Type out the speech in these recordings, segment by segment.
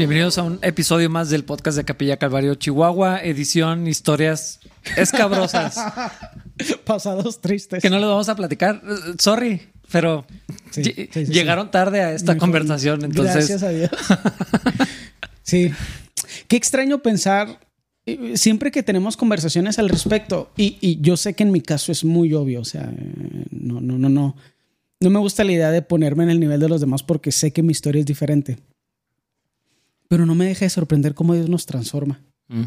Bienvenidos a un episodio más del podcast de Capilla Calvario Chihuahua, edición historias escabrosas. Pasados tristes. Que no les vamos a platicar. Sorry, pero Sí, ll- sí, sí, llegaron tarde a esta conversación. Entonces, Gracias a Dios. sí. Qué extraño pensar. eh, Siempre que tenemos conversaciones al respecto, y, y yo sé que en mi caso es muy obvio, o sea, no, no, no, no. No me gusta la idea de ponerme en el nivel de los demás porque sé que mi historia es diferente. Pero no me deja de sorprender cómo Dios nos transforma. Mm.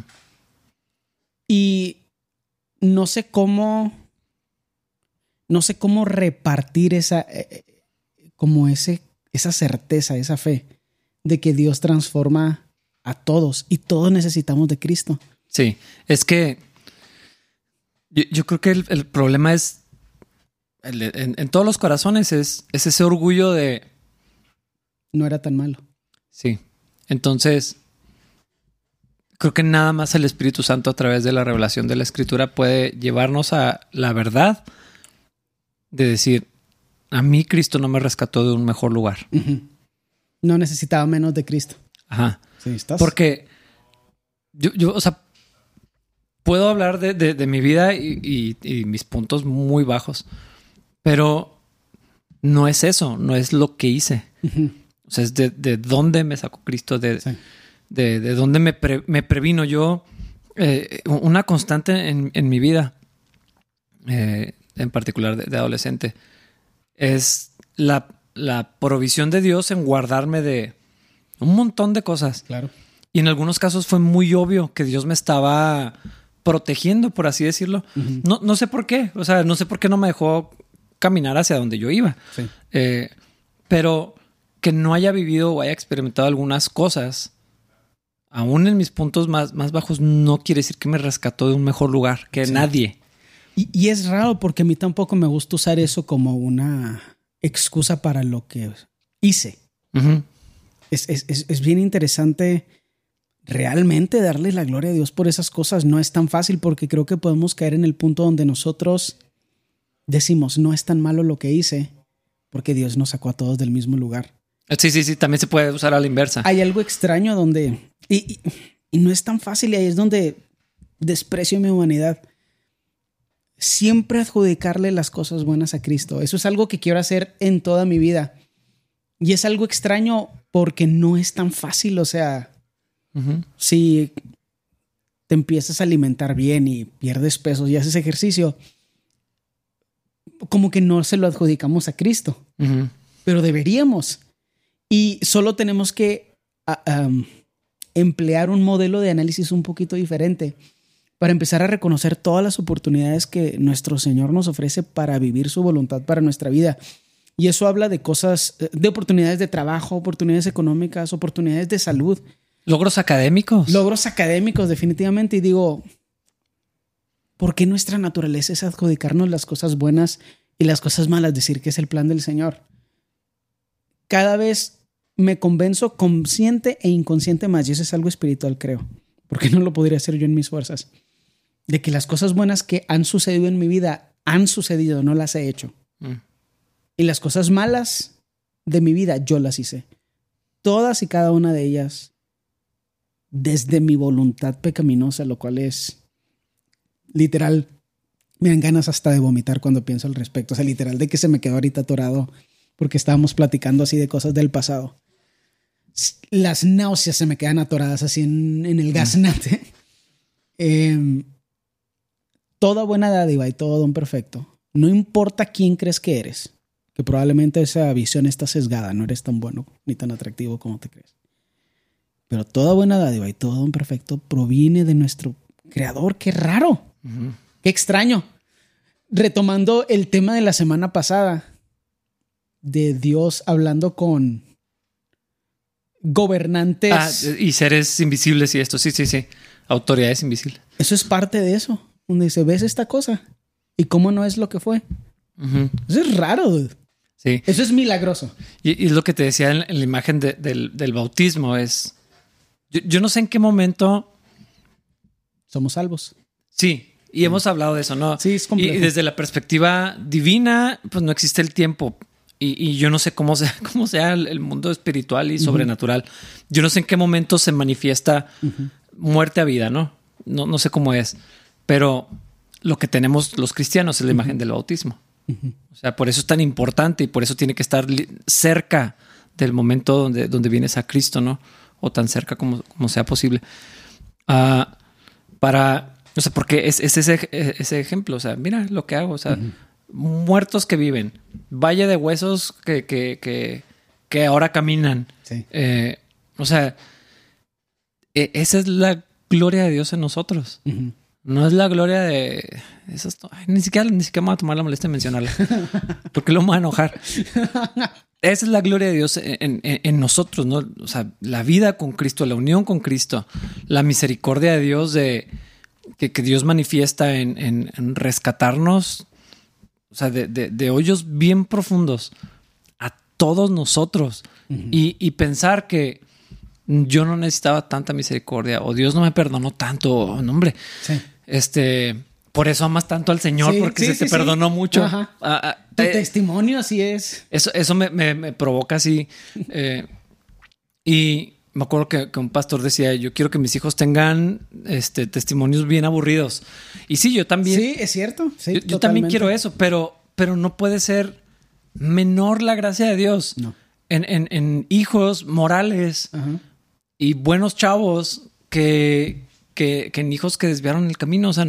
Y no sé cómo. No sé cómo repartir esa. eh, eh, como ese, esa certeza, esa fe de que Dios transforma a todos y todos necesitamos de Cristo. sí, es que yo, yo creo que el, el problema es el- en, en todos los corazones es, es ese orgullo de No era tan malo. Sí. Entonces, creo que nada más el Espíritu Santo a través de la revelación de la Escritura puede llevarnos a la verdad de decir, a mí Cristo no me rescató de un mejor lugar. No necesitaba menos de Cristo. Ajá. Sí, estás. Porque yo, yo, o sea, puedo hablar de, de- de mi vida y, y- y mis puntos muy bajos, pero no es eso, no es lo que hice. Ujú. O sea, es de, de dónde me sacó Cristo, de, Sí. de, de dónde me, pre- me previno yo. eh, una constante en, en mi vida, eh, en particular de, adolescente, es la, la provisión de Dios en guardarme de un montón de cosas. Claro. Y en algunos casos fue muy obvio que Dios me estaba protegiendo, por así decirlo. No, no sé por qué. O sea, no sé por qué no me dejó caminar hacia donde yo iba. Sí. Eh, pero que no haya vivido o haya experimentado algunas cosas, aún en mis puntos más, más bajos, no quiere decir que me rescató de un mejor lugar que Sí. nadie. Y, y es raro porque a mí tampoco me gusta usar eso como una excusa para lo que hice. Es, es- es- es bien interesante realmente darle la gloria a Dios por esas cosas. No es tan fácil porque creo que podemos caer en el punto donde nosotros decimos, no es tan malo lo que hice, porque Dios nos sacó a todos del mismo lugar. Sí, sí, sí, también se puede usar a la inversa. Hay algo extraño donde, y, y- y no es tan fácil y ahí es donde desprecio mi humanidad. Siempre adjudicarle las cosas buenas a Cristo. Eso es algo que quiero hacer en toda mi vida. Y es algo extraño porque no es tan fácil. O sea, si te empiezas a alimentar bien y pierdes peso y haces ejercicio, como que no se lo adjudicamos a Cristo pero deberíamos. Y solo tenemos que a- am, emplear un modelo de análisis un poquito diferente para empezar a reconocer todas las oportunidades que nuestro Señor nos ofrece para vivir su voluntad para nuestra vida. Y eso habla de cosas, eh, de oportunidades de trabajo, oportunidades económicas, oportunidades de salud, Logros académicos. logros académicos definitivamente. Y digo, ¿por qué nuestra naturaleza es adjudicarnos las cosas buenas y las cosas malas, decir que es el plan del Señor? Cada vez me convenzo consciente e inconsciente más, y eso es algo espiritual, creo, porque no lo podría hacer yo en mis fuerzas, de que las cosas buenas que han sucedido en mi vida han sucedido, no las he hecho. Mm. Y las cosas malas de mi vida yo las hice. Todas y cada una de ellas desde mi voluntad pecaminosa, lo cual es literal. Me dan ganas hasta de vomitar cuando pienso al respecto. O sea, literal de que se me quedó ahorita atorado porque estábamos platicando así de cosas del pasado. Las náuseas se me quedan atoradas así en, en el gaznate. Em, toda buena dádiva y todo don perfecto. No importa quién crees que eres, que probablemente esa visión está sesgada, no eres tan bueno ni tan atractivo como te crees. Pero toda buena dádiva y todo don perfecto proviene de nuestro creador. Qué raro, qué extraño. Retomando el tema de la semana pasada, de Dios hablando con gobernantes. Ah, y seres invisibles y esto, sí, sí, sí. Autoridades invisibles. Eso es parte de eso, donde dice, ves esta cosa y cómo no es lo que fue. Eso es raro, dude. Sí. Eso es milagroso. Y, y es lo que te decía en, la imagen de- del, del bautismo es. Yo, yo no sé en qué momento. Somos salvos. Sí, y hemos hablado de eso, ¿no? Sí, es Y complejo. desde la perspectiva divina, pues no existe el tiempo. Y, yo no sé cómo sea, cómo sea el, mundo espiritual y sobrenatural. Yo no sé en qué momento se manifiesta muerte a vida, ¿no? ¿no? No sé cómo es, pero lo que tenemos los cristianos es la imagen del bautismo. O sea, por eso es tan importante y por eso tiene que estar cerca del momento donde, donde vienes a Cristo, ¿no? O tan cerca como, como sea posible. Ah, para, o sea, porque es, ese, ese, ejemplo, o sea, mira lo que hago, o sea, muertos que viven, valle de huesos que, que, que, ahora caminan. Eh, o sea, e, esa es la gloria de Dios en nosotros. No es la gloria de esas. ni siquiera, ni siquiera me voy a tomar la molestia de mencionarla. porque lo vamos a enojar. Esa es la gloria de Dios en, nosotros, ¿no? O sea, la vida con Cristo, la unión con Cristo, la misericordia de Dios de que, Dios manifiesta en, rescatarnos, o sea, de, hoyos bien profundos a todos nosotros y, pensar que yo no necesitaba tanta misericordia o Dios no me perdonó tanto, hombre. Este, por eso amas tanto al Señor, porque se te perdonó mucho. Ah, ah, tu eh, testimonio así es. Eso, eso me, provoca así. Eh, y me acuerdo que, un pastor decía, yo quiero que mis hijos tengan este, testimonios bien aburridos. Y sí, yo también. Sí, es cierto. yo, también quiero eso, pero, pero no puede ser menor la gracia de Dios. No. En, hijos morales y buenos chavos que, que, en hijos que desviaron el camino. O sea,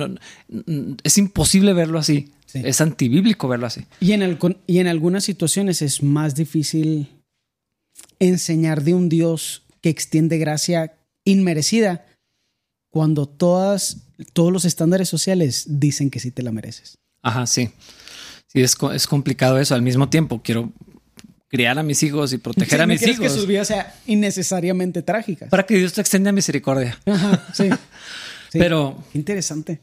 es imposible verlo así. Es antibíblico verlo así. Y en, y en algunas situaciones es más difícil enseñar de un Dios que extiende gracia inmerecida cuando todas, todos los estándares sociales dicen que sí te la mereces. Ajá, sí. Sí, es, es complicado eso. Al mismo tiempo, quiero criar a mis hijos y proteger a mis hijos. que sus vidas sean innecesariamente trágicas. Para que Dios te extienda misericordia. Ajá, sí. Pero. Interesante.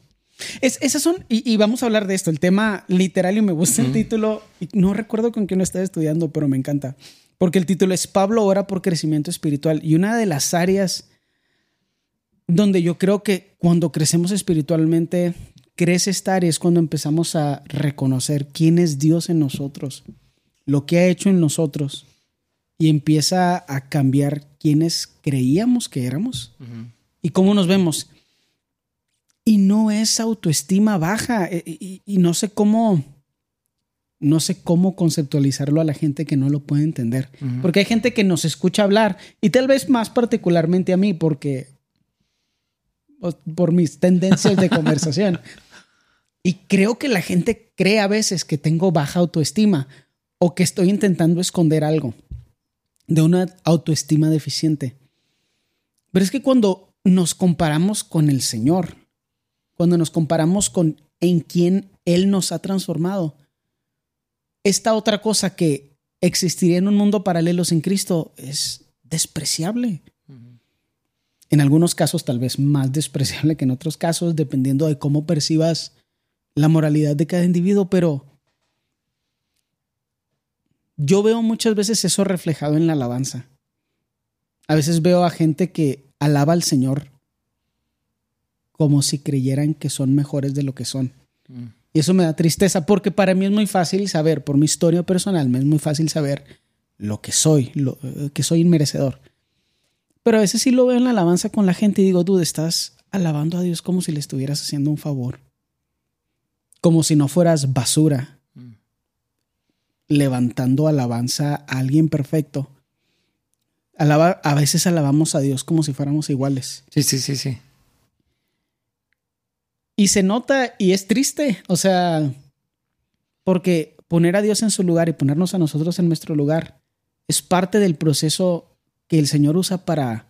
Es, esas son, y, vamos a hablar de esto, el tema literal, y me gusta el título, y no recuerdo con quién lo estaba estudiando, pero me encanta, porque el título es Pablo ora por crecimiento espiritual, y una de las áreas donde yo creo que cuando crecemos espiritualmente, crece esta área es cuando empezamos a reconocer quién es Dios en nosotros, lo que ha hecho en nosotros, y empieza a cambiar quiénes creíamos que éramos y cómo nos vemos. Y no es autoestima baja. Eh, y, no sé cómo. No sé cómo conceptualizarlo a la gente que no lo puede entender. Porque hay gente que nos escucha hablar. Y tal vez más particularmente a mí, porque. Por mis tendencias de conversación. Y creo que la gente cree a veces que tengo baja autoestima o que estoy intentando esconder algo de una autoestima deficiente. Pero es que cuando nos comparamos con el Señor, cuando nos comparamos con en quién Él nos ha transformado. Esta otra cosa que existiría en un mundo paralelo sin Cristo es despreciable. En algunos casos tal vez más despreciable que en otros casos, dependiendo de cómo percibas la moralidad de cada individuo, pero yo veo muchas veces eso reflejado en la alabanza. A veces veo a gente que alaba al Señor como si creyeran que son mejores de lo que son. Mm. Y eso me da tristeza porque para mí es muy fácil saber, por mi historia personal, me es muy fácil saber lo que soy, lo, eh, que soy inmerecedor. Pero a veces sí lo veo en la alabanza con la gente y digo, tú estás alabando a Dios como si le estuvieras haciendo un favor. Como si no fueras basura. Levantando alabanza a alguien perfecto. A veces alabamos a Dios como si fuéramos iguales. Sí, sí, sí, sí. Y se nota y es triste, o sea, porque poner a Dios en su lugar y ponernos a nosotros en nuestro lugar es parte del proceso que el Señor usa para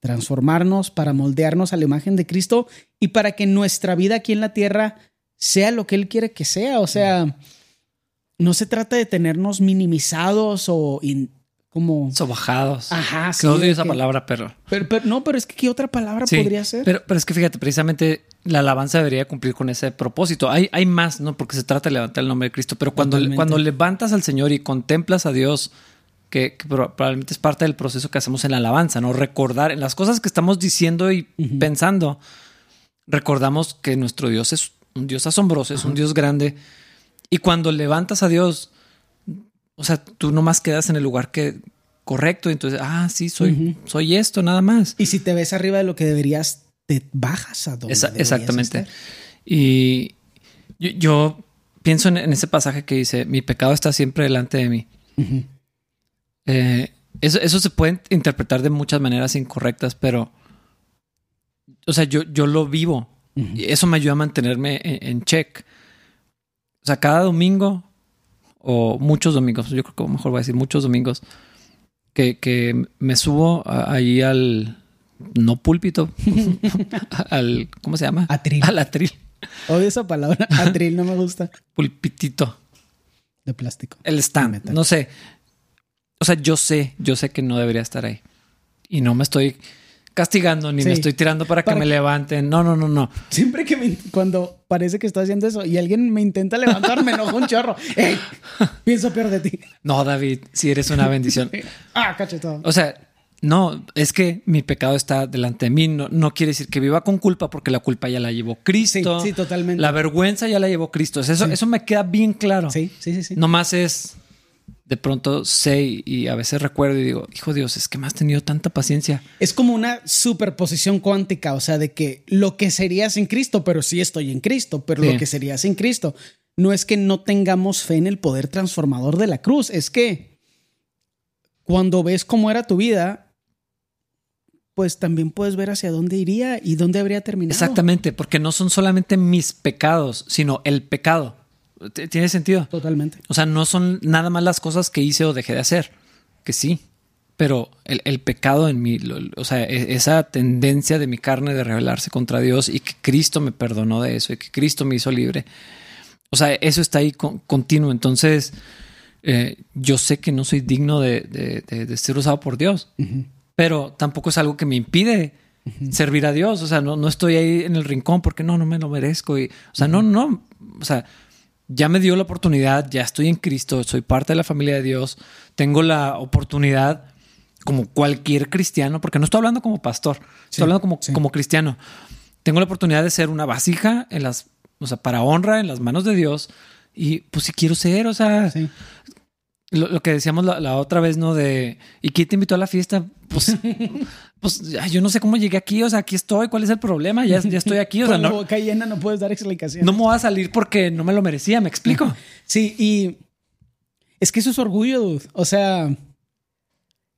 transformarnos, para moldearnos a la imagen de Cristo y para que nuestra vida aquí en la tierra sea lo que Él quiere que sea. O sea, no se trata de tenernos minimizados o como sobajados. Ajá, sí. No odio esa palabra, pero... Pero, No, pero es que ¿qué otra palabra podría ser? Pero, pero es que fíjate, precisamente la alabanza debería cumplir con ese propósito. Hay, hay más, ¿no? Porque se trata de levantar el nombre de Cristo, pero cuando, cuando levantas al Señor y contemplas a Dios, que, probablemente es parte del proceso que hacemos en la alabanza, ¿no? Recordar en las cosas que estamos diciendo y pensando, recordamos que nuestro Dios es un Dios asombroso, es un Dios grande. Y cuando levantas a Dios, o sea, tú nomás quedas en el lugar que correcto. Entonces, ah, sí, soy, soy esto, nada más. Y si te ves arriba de lo que deberías, te bajas a donde Exactamente. Y yo, pienso en, ese pasaje que dice, mi pecado está siempre delante de mí. Eh, eso, eso, se puede interpretar de muchas maneras incorrectas, pero, o sea, yo, yo lo vivo. y eso me ayuda a mantenerme en, check. O sea, cada domingo, o muchos domingos, yo creo que mejor voy a decir muchos domingos, que, que me subo ahí al, no púlpito, al, ¿cómo se llama? Atril. Al atril. Odio esa palabra, atril, no me gusta. Pulpitito. De plástico. El stand, no sé. O sea, yo sé, yo sé que no debería estar ahí. Y no me estoy castigando ni me estoy tirando para, que me levanten. No, no, no, no. Siempre que me, cuando parece que estoy haciendo eso y alguien me intenta levantar, me enojo un chorro. ¡Ey! Pienso peor de ti. No, David, si eres una bendición. ah, cachetado. O sea, no, es que mi pecado está delante de mí. No, no, quiere decir que viva con culpa porque la culpa ya la llevó Cristo. Sí, sí, totalmente. La vergüenza ya la llevó Cristo. Eso, eso me queda bien claro. Sí, sí, sí, sí. Nomás es de pronto sé y a veces recuerdo y digo, hijo Dios, es que me has tenido tanta paciencia. Es como una superposición cuántica, o sea, de que lo que sería sin Cristo, pero sí estoy en Cristo, pero lo que sería sin Cristo. No es que no tengamos fe en el poder transformador de la cruz, es que cuando ves cómo era tu vida, pues también puedes ver hacia dónde iría y dónde habría terminado. Exactamente, porque no son solamente mis pecados, sino el pecado. ¿Tiene sentido? Totalmente. O sea, no son nada más las cosas que hice o dejé de hacer, que sí, pero el, pecado en mí, o sea, e, esa tendencia de mi carne de rebelarse contra Dios y que Cristo me perdonó de eso y que Cristo me hizo libre. O sea, eso está ahí continuo. Entonces, eh, yo sé que no soy digno de, ser usado por Dios pero tampoco es algo que me impide servir a Dios. O sea, no, no estoy ahí en el rincón porque no, no me lo merezco. Y, o sea, no, no, o sea, ya me dio la oportunidad, ya estoy en Cristo, soy parte de la familia de Dios, tengo la oportunidad como cualquier cristiano, porque no estoy hablando como pastor, estoy hablando como, como cristiano. Tengo la oportunidad de ser una vasija en las, o sea, para honra en las manos de Dios. Y pues si quiero ser, o sea, lo, que decíamos la, otra vez, ¿no? De, ¿y quién te invitó a la fiesta? Pues, pues yo no sé cómo llegué aquí, o sea, aquí estoy, ¿cuál es el problema? Ya, ya estoy aquí, o sea, no. boca llena no puedes dar explicación. No me voy a salir porque no me lo merecía, ¿me explico? Sí, y es que eso es orgullo, dude. O sea,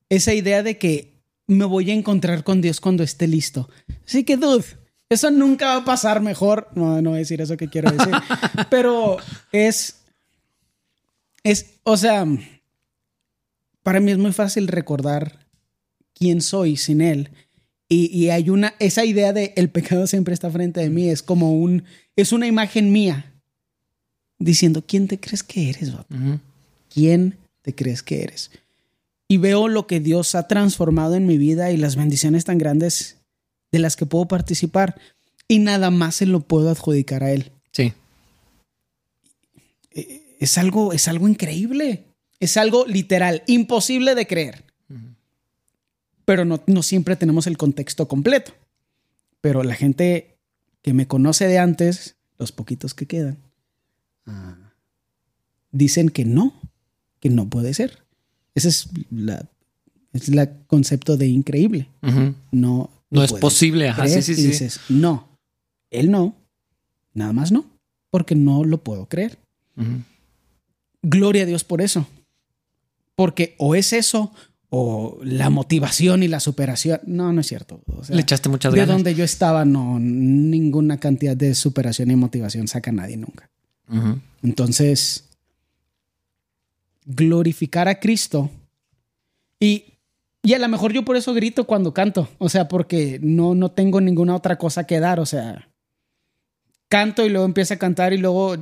esa idea de que me voy a encontrar con Dios cuando esté listo. Así que, dude, eso nunca va a pasar mejor. No, no voy a decir eso que quiero decir, pero es es, o sea, para mí es muy fácil recordar quién soy sin él. Y, hay una, esa idea de el pecado siempre está frente de mí, es como un, es una imagen mía diciendo, ¿quién te crees que eres? ¿Quién te crees que eres? Y veo lo que Dios ha transformado en mi vida y las bendiciones tan grandes de las que puedo participar. Y nada más se lo puedo adjudicar a Él. Sí. Eh, es algo, es algo increíble. Es algo literal, imposible de creer. Pero no, no siempre tenemos el contexto completo. Pero la gente que me conoce de antes, los poquitos que quedan, ah. dicen que no, que no puede ser. Ese es la es el concepto de increíble. No, no, es posible. Ajá, sí, sí, y dices, no, él no, nada más no, porque no lo puedo creer. Gloria a Dios por eso. Porque o es eso o la motivación y la superación. No, no es cierto. Le echaste muchas ganas. De donde yo estaba, no, ninguna cantidad de superación y motivación saca a nadie nunca. Entonces, glorificar a Cristo y, y a lo mejor yo por eso grito cuando canto. O sea, porque no, no tengo ninguna otra cosa que dar. O sea, canto y luego empiezo a cantar y luego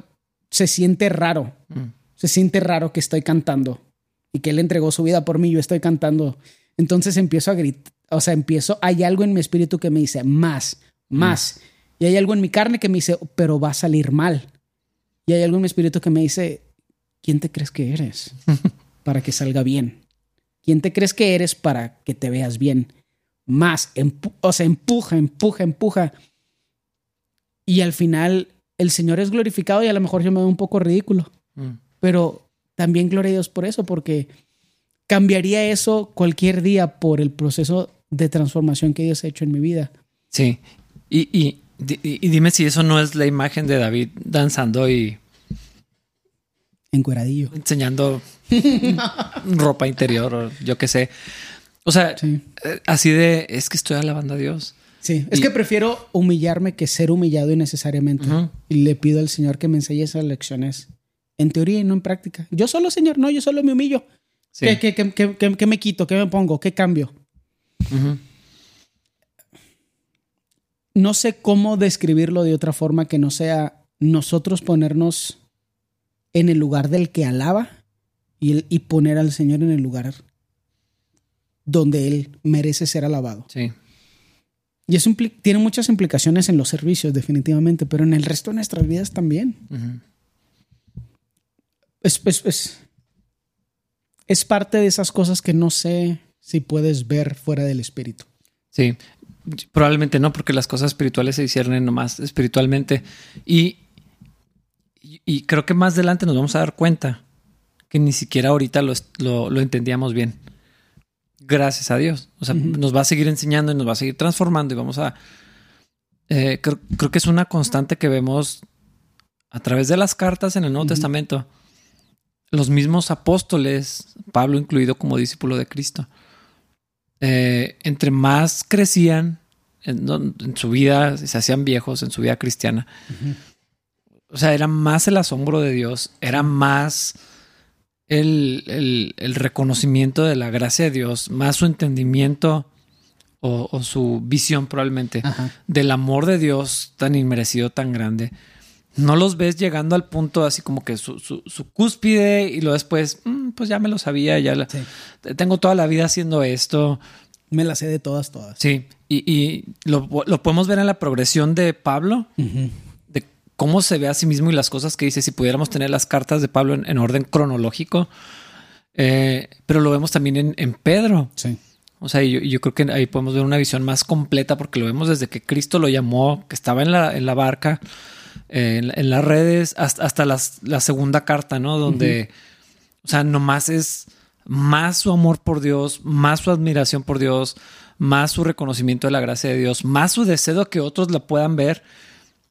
se siente raro. Mm se siente raro que estoy cantando y que él entregó su vida por mí, yo estoy cantando. Entonces empiezo a gritar, o sea, empiezo, hay algo en mi espíritu que me dice, más, más. Y hay algo en mi carne que me dice, pero va a salir mal. Y hay algo en mi espíritu que me dice, ¿quién te crees que eres para que salga bien? ¿Quién te crees que eres para que te veas bien? Más, o sea, empuja, empuja, empuja. Y al final el Señor es glorificado y a lo mejor yo me veo un poco ridículo. Mm pero también gloria a Dios por eso, porque cambiaría eso cualquier día por el proceso de transformación que Dios ha hecho en mi vida. Sí. Y, y, y dime si eso no es la imagen de David danzando y encueradillo. Enseñando ropa interior o yo qué sé. O sea, eh, así de, es que estoy alabando a Dios. Sí, es que prefiero humillarme que ser humillado innecesariamente. Y le pido al Señor que me enseñe esas lecciones en teoría y no en práctica. Yo solo, Señor, no, yo solo me humillo. ¿Qué, qué, me quito? ¿Qué me pongo? ¿Qué cambio? No sé cómo describirlo de otra forma que no sea nosotros ponernos en el lugar del que alaba y, y poner al Señor en el lugar donde Él merece ser alabado. Sí. Y eso tiene muchas implicaciones en los servicios, definitivamente, pero en el resto de nuestras vidas también. Es, es, es, parte de esas cosas que no sé si puedes ver fuera del espíritu. Sí, probablemente no, porque las cosas espirituales se disciernen nomás espiritualmente. Y y, creo que más adelante nos vamos a dar cuenta que ni siquiera ahorita lo, lo, entendíamos bien. Gracias a Dios. O sea, nos va a seguir enseñando y nos va a seguir transformando y vamos a... Eh, creo, que es una constante que vemos a través de las cartas en el Nuevo Testamento. Los mismos apóstoles, Pablo incluido como discípulo de Cristo, eh, entre más crecían en, su vida, se hacían viejos en su vida cristiana, o sea, era más el asombro de Dios, era más el, reconocimiento de la gracia de Dios, más su entendimiento o, su visión probablemente del amor de Dios tan inmerecido, tan grande. No los ves llegando al punto así como que su, cúspide y lo después, mm, pues ya me lo sabía, ya tengo toda la vida haciendo esto. Me la sé de todas, todas. Sí, y, lo, podemos ver en la progresión de Pablo cómo se ve a sí mismo y las cosas que dice, si pudiéramos tener las cartas de Pablo en, orden cronológico, eh, pero lo vemos también en, Pedro. Sí. O sea, yo, yo, creo que ahí podemos ver una visión más completa porque lo vemos desde que Cristo lo llamó, que estaba en la, en la barca, eh, en, las redes, hasta, hasta la segunda carta, ¿no? Donde, o sea, nomás es más su amor por Dios, más su admiración por Dios, más su reconocimiento de la gracia de Dios, más su deseo que otros la puedan ver.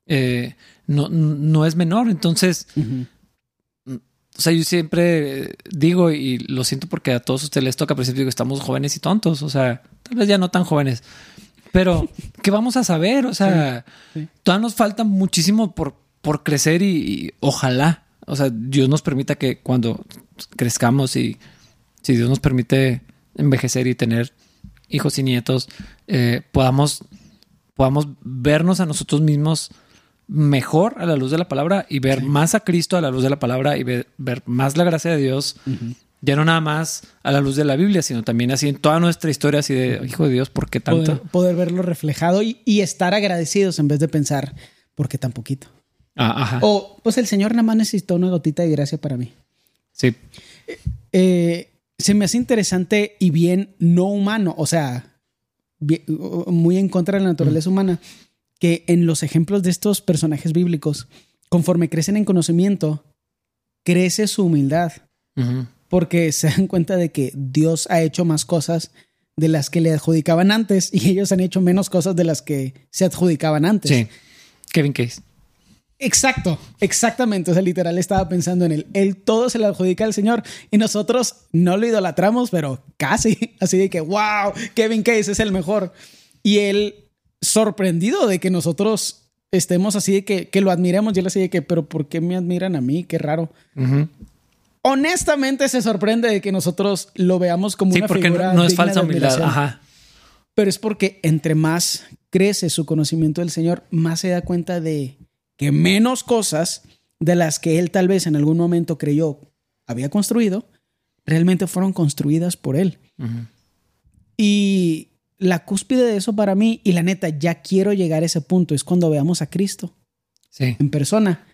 Eh, no, no es menor. Entonces, o sea, yo siempre digo, y lo siento porque a todos ustedes les toca, pero siempre digo, estamos jóvenes y tontos. O sea, tal vez ya no tan jóvenes. Pero, ¿qué vamos a saber? O sea, todavía nos falta muchísimo por, por crecer y, ojalá, o sea, Dios nos permita que cuando crezcamos y si Dios nos permite envejecer y tener hijos y nietos, eh, podamos, podamos vernos a nosotros mismos mejor a la luz de la palabra y ver más a Cristo a la luz de la palabra y ver, más la gracia de Dios. Ya no nada más a la luz de la Biblia, sino también así en toda nuestra historia, así de, hijo de Dios, ¿por qué tanto? Poder, verlo reflejado y, estar agradecidos en vez de pensar, ¿por qué tan poquito? Ah, o, pues el Señor nada más necesitó una gotita de gracia para mí. Sí. Eh, se me hace interesante y bien no humano, o sea, muy en contra de la naturaleza humana que en los ejemplos de estos personajes bíblicos, conforme crecen en conocimiento, crece su humildad. Porque se dan cuenta de que Dios ha hecho más cosas de las que le adjudicaban antes y ellos han hecho menos cosas de las que se adjudicaban antes. Sí. Kevin Case. Exacto, exactamente. O sea, literal estaba pensando en él. Él todo se le adjudica al Señor y nosotros no lo idolatramos, pero casi. Así de que, wow, Kevin Case es el mejor. Y él sorprendido de que nosotros estemos así, de que, lo admiremos. Yo le decía que, pero ¿por qué me admiran a mí? Qué raro. Honestamente se sorprende de que nosotros lo veamos como una porque figura no, es falsa humildad. Pero es porque entre más crece su conocimiento del Señor, más se da cuenta de que menos cosas de las que él tal vez en algún momento creyó había construido, realmente fueron construidas por él. Y la cúspide de eso para mí, y la neta, ya quiero llegar a ese punto, es cuando veamos a Cristo en persona.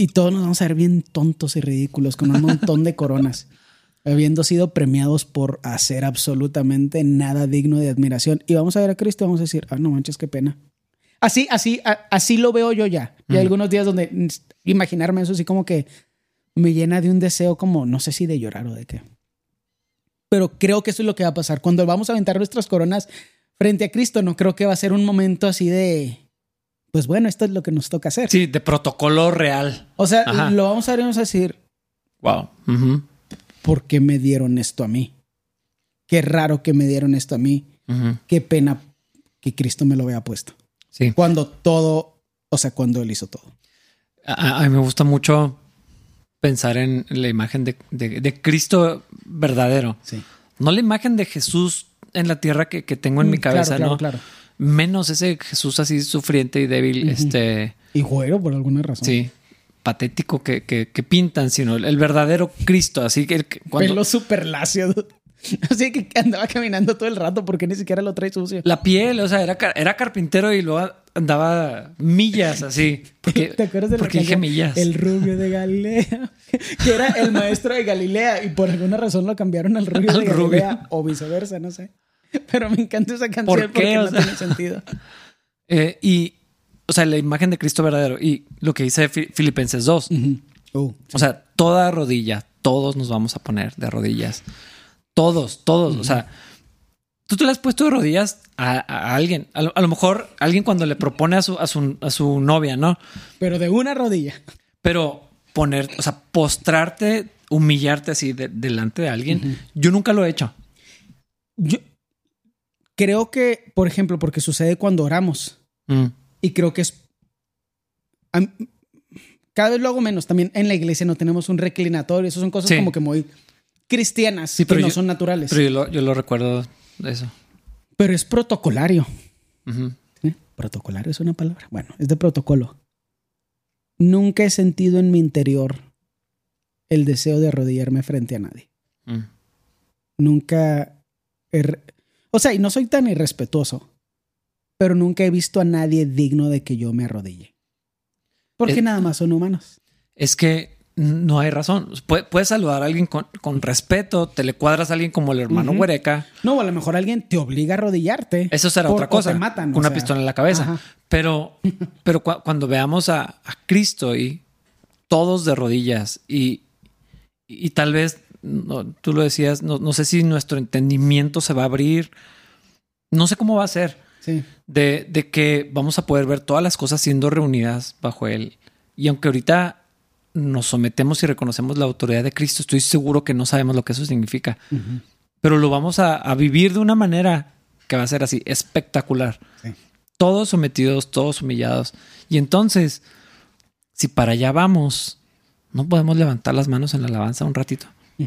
Y todos nos vamos a ver bien tontos y ridículos, con un montón de coronas, habiendo sido premiados por hacer absolutamente nada digno de admiración. Y vamos a ver a Cristo y vamos a decir, ah, no manches, qué pena. Así, así, así lo veo yo ya. Y hay algunos días donde imaginarme eso así como que me llena de un deseo como, no sé si de llorar o de qué. Pero creo que eso es lo que va a pasar. Cuando vamos a aventar nuestras coronas frente a Cristo, no creo que va a ser un momento así de, pues bueno, esto es lo que nos toca hacer. Sí, de protocolo real. O sea, Ajá. lo vamos a ver y vamos a decir, Wow. Ujú, ¿por qué me dieron esto a mí? Qué raro que me dieron esto a mí. Qué pena que Cristo me lo había puesto. Sí. Cuando todo, o sea, cuando Él hizo todo. A, a mí me gusta mucho pensar en la imagen de, de- de Cristo verdadero. Sí. No la imagen de Jesús en la tierra que, que tengo en mi Mm, claro, cabeza, claro, ¿no? claro. Menos ese Jesús así sufriente y débil, este, Y güero por alguna razón. sí, patético que, que- que pintan, sino el, verdadero Cristo. Así que, cuando Pelo súper lacio. Así que andaba caminando todo el rato porque ni siquiera lo trae sucio. la piel, o sea, era, era carpintero y luego andaba millas así. Porque, ¿Te acuerdas de la porque dije millas. El rubio de Galilea, que era el maestro de Galilea y por alguna razón lo cambiaron al rubio Al de Galilea rubio. o viceversa, no sé. Pero me encanta esa canción ¿Por qué? porque O no tiene sentido. Eh, y, o sea, la imagen de Cristo verdadero y lo que dice Fi- Filipenses 2. Oh, O sea, toda rodilla, todos nos vamos a poner de rodillas. Todos, todos. O sea, tú te le has puesto de rodillas a, a alguien. A lo, a lo mejor alguien cuando le propone a su, a su, a su novia, ¿no? pero de una rodilla. Pero poner, o sea, postrarte, humillarte así de- delante de alguien, yo nunca lo he hecho. Yo creo que, por ejemplo, porque sucede cuando oramos Mm, y creo que es... cada vez lo hago menos. También en la iglesia no tenemos un reclinatorio. Esas son cosas Sí. como que muy cristianas Sí, que pero no yo- son naturales. Pero yo lo, yo lo recuerdo de eso. pero es protocolario. ¿Eh? Protocolario es una palabra. Bueno, es de protocolo. Nunca he sentido en mi interior el deseo de arrodillarme frente a nadie. Mm. Nunca. he o sea, y no soy tan irrespetuoso, pero nunca he visto a nadie digno de que yo me arrodille. Porque Es- nada más son humanos. Es que no hay razón. Pu- Puedes saludar a alguien con, con respeto, te le cuadras a alguien como el hermano Ujú. Huereca. No, o a lo mejor alguien te obliga a arrodillarte. Eso será Por- otra o cosa. te matan, con una sea, pistola en la cabeza. ajá. Pero, pero cua- cuando veamos a, a Cristo y todos de rodillas y, y tal vez, no, tú lo decías, no, no sé si nuestro entendimiento se va a abrir. No sé cómo va a ser. Sí. de, de que vamos a poder ver todas las cosas siendo reunidas bajo Él. Y aunque ahorita nos sometemos y reconocemos la autoridad de Cristo, estoy seguro que no sabemos lo que eso significa. Pero lo vamos a, a vivir de una manera que va a ser así, espectacular. Sí. Todos sometidos, todos humillados. Y entonces, si para allá vamos, no podemos levantar las manos en la alabanza un ratito.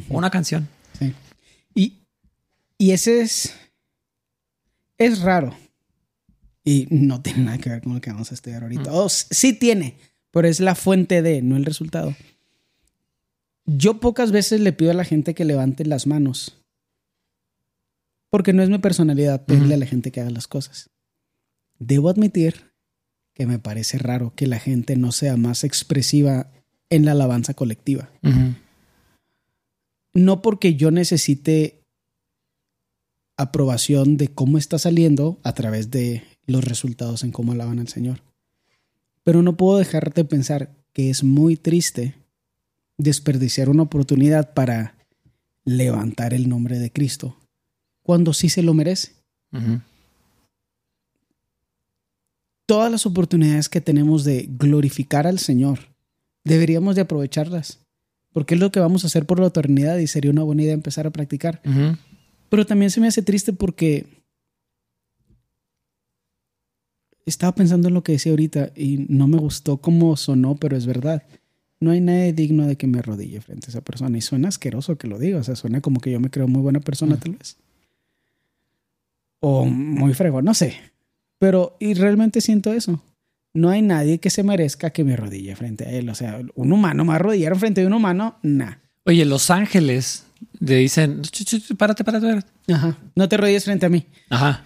Una canción. Sí. Y, y ese es. Es raro. Y no tiene nada que ver con lo que vamos a estudiar ahorita. O s- sí tiene, pero es la fuente de, no el resultado. Yo pocas veces le pido a la gente que levante las manos. Porque no es mi personalidad pedirle a la gente que haga las cosas. Debo admitir que me parece raro que la gente no sea más expresiva en la alabanza colectiva. No porque yo necesite aprobación de cómo está saliendo a través de los resultados en cómo alaban al Señor. Pero no puedo dejar de pensar que es muy triste desperdiciar una oportunidad para levantar el nombre de Cristo cuando sí se lo merece. Todas las oportunidades que tenemos de glorificar al Señor deberíamos de aprovecharlas porque es lo que vamos a hacer por la eternidad y sería una buena idea empezar a practicar. Pero también se me hace triste porque estaba pensando en lo que decía ahorita y no me gustó cómo sonó, pero es verdad. No hay nadie digno de que me arrodille frente a esa persona. Y suena asqueroso que lo diga. O sea, suena como que yo me creo muy buena persona, tal vez. O muy fregón, no sé. Pero, y realmente siento eso. No hay nadie que se merezca que me arrodille frente a él. O sea, un humano me arrodillar frente a un humano, nah. Oye, los ángeles le dicen, "Ch, ch, ch, párate, párate, párate. Ajá. No te arrodilles frente a mí. Ajá.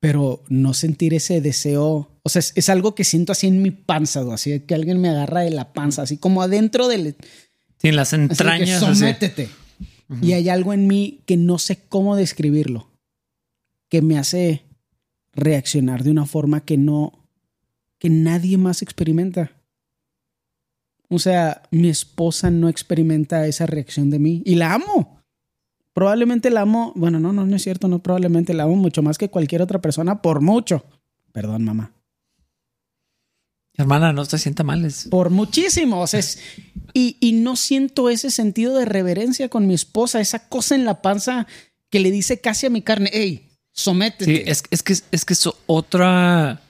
pero no sentir ese deseo, o sea, es, es algo que siento así en mi panza, ¿no? así que alguien me agarra de la panza, así como adentro del... Sí, en las así que entrañas. así. sométete. Y hay algo en mí que no sé cómo describirlo, que me hace reaccionar de una forma que no, que nadie más experimenta. O sea, mi esposa no experimenta esa reacción de mí y la amo. Probablemente la amo, bueno, no, no, no es cierto, no, probablemente la amo mucho más que cualquier otra persona por mucho. Perdón, mamá. Hermana, no te sienta mal. Por muchísimo. O sea, y, y, no siento ese sentido de reverencia con mi esposa, esa cosa en la panza que le dice casi a mi carne, hey, sométete. Sí, es, es que es que es otra,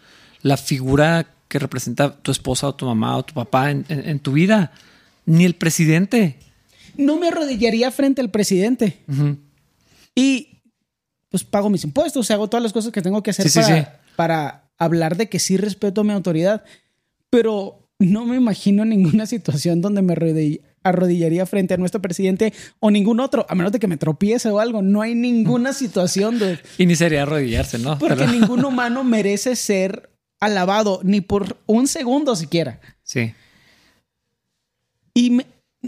la figura que representa tu esposa o tu mamá o tu papá en, tu vida, ni el presidente. No me arrodillaría frente al presidente. Y pues pago mis impuestos, hago todas las cosas que tengo que hacer para, para hablar de que sí respeto a mi autoridad pero no me imagino ninguna situación donde me arrodillaría frente a nuestro presidente o ningún otro, a menos de que me tropiece o algo. No hay ninguna situación de... Y ni sería arrodillarse, ¿no? Porque ningún humano merece ser alabado, ni por un segundo siquiera. Sí. Y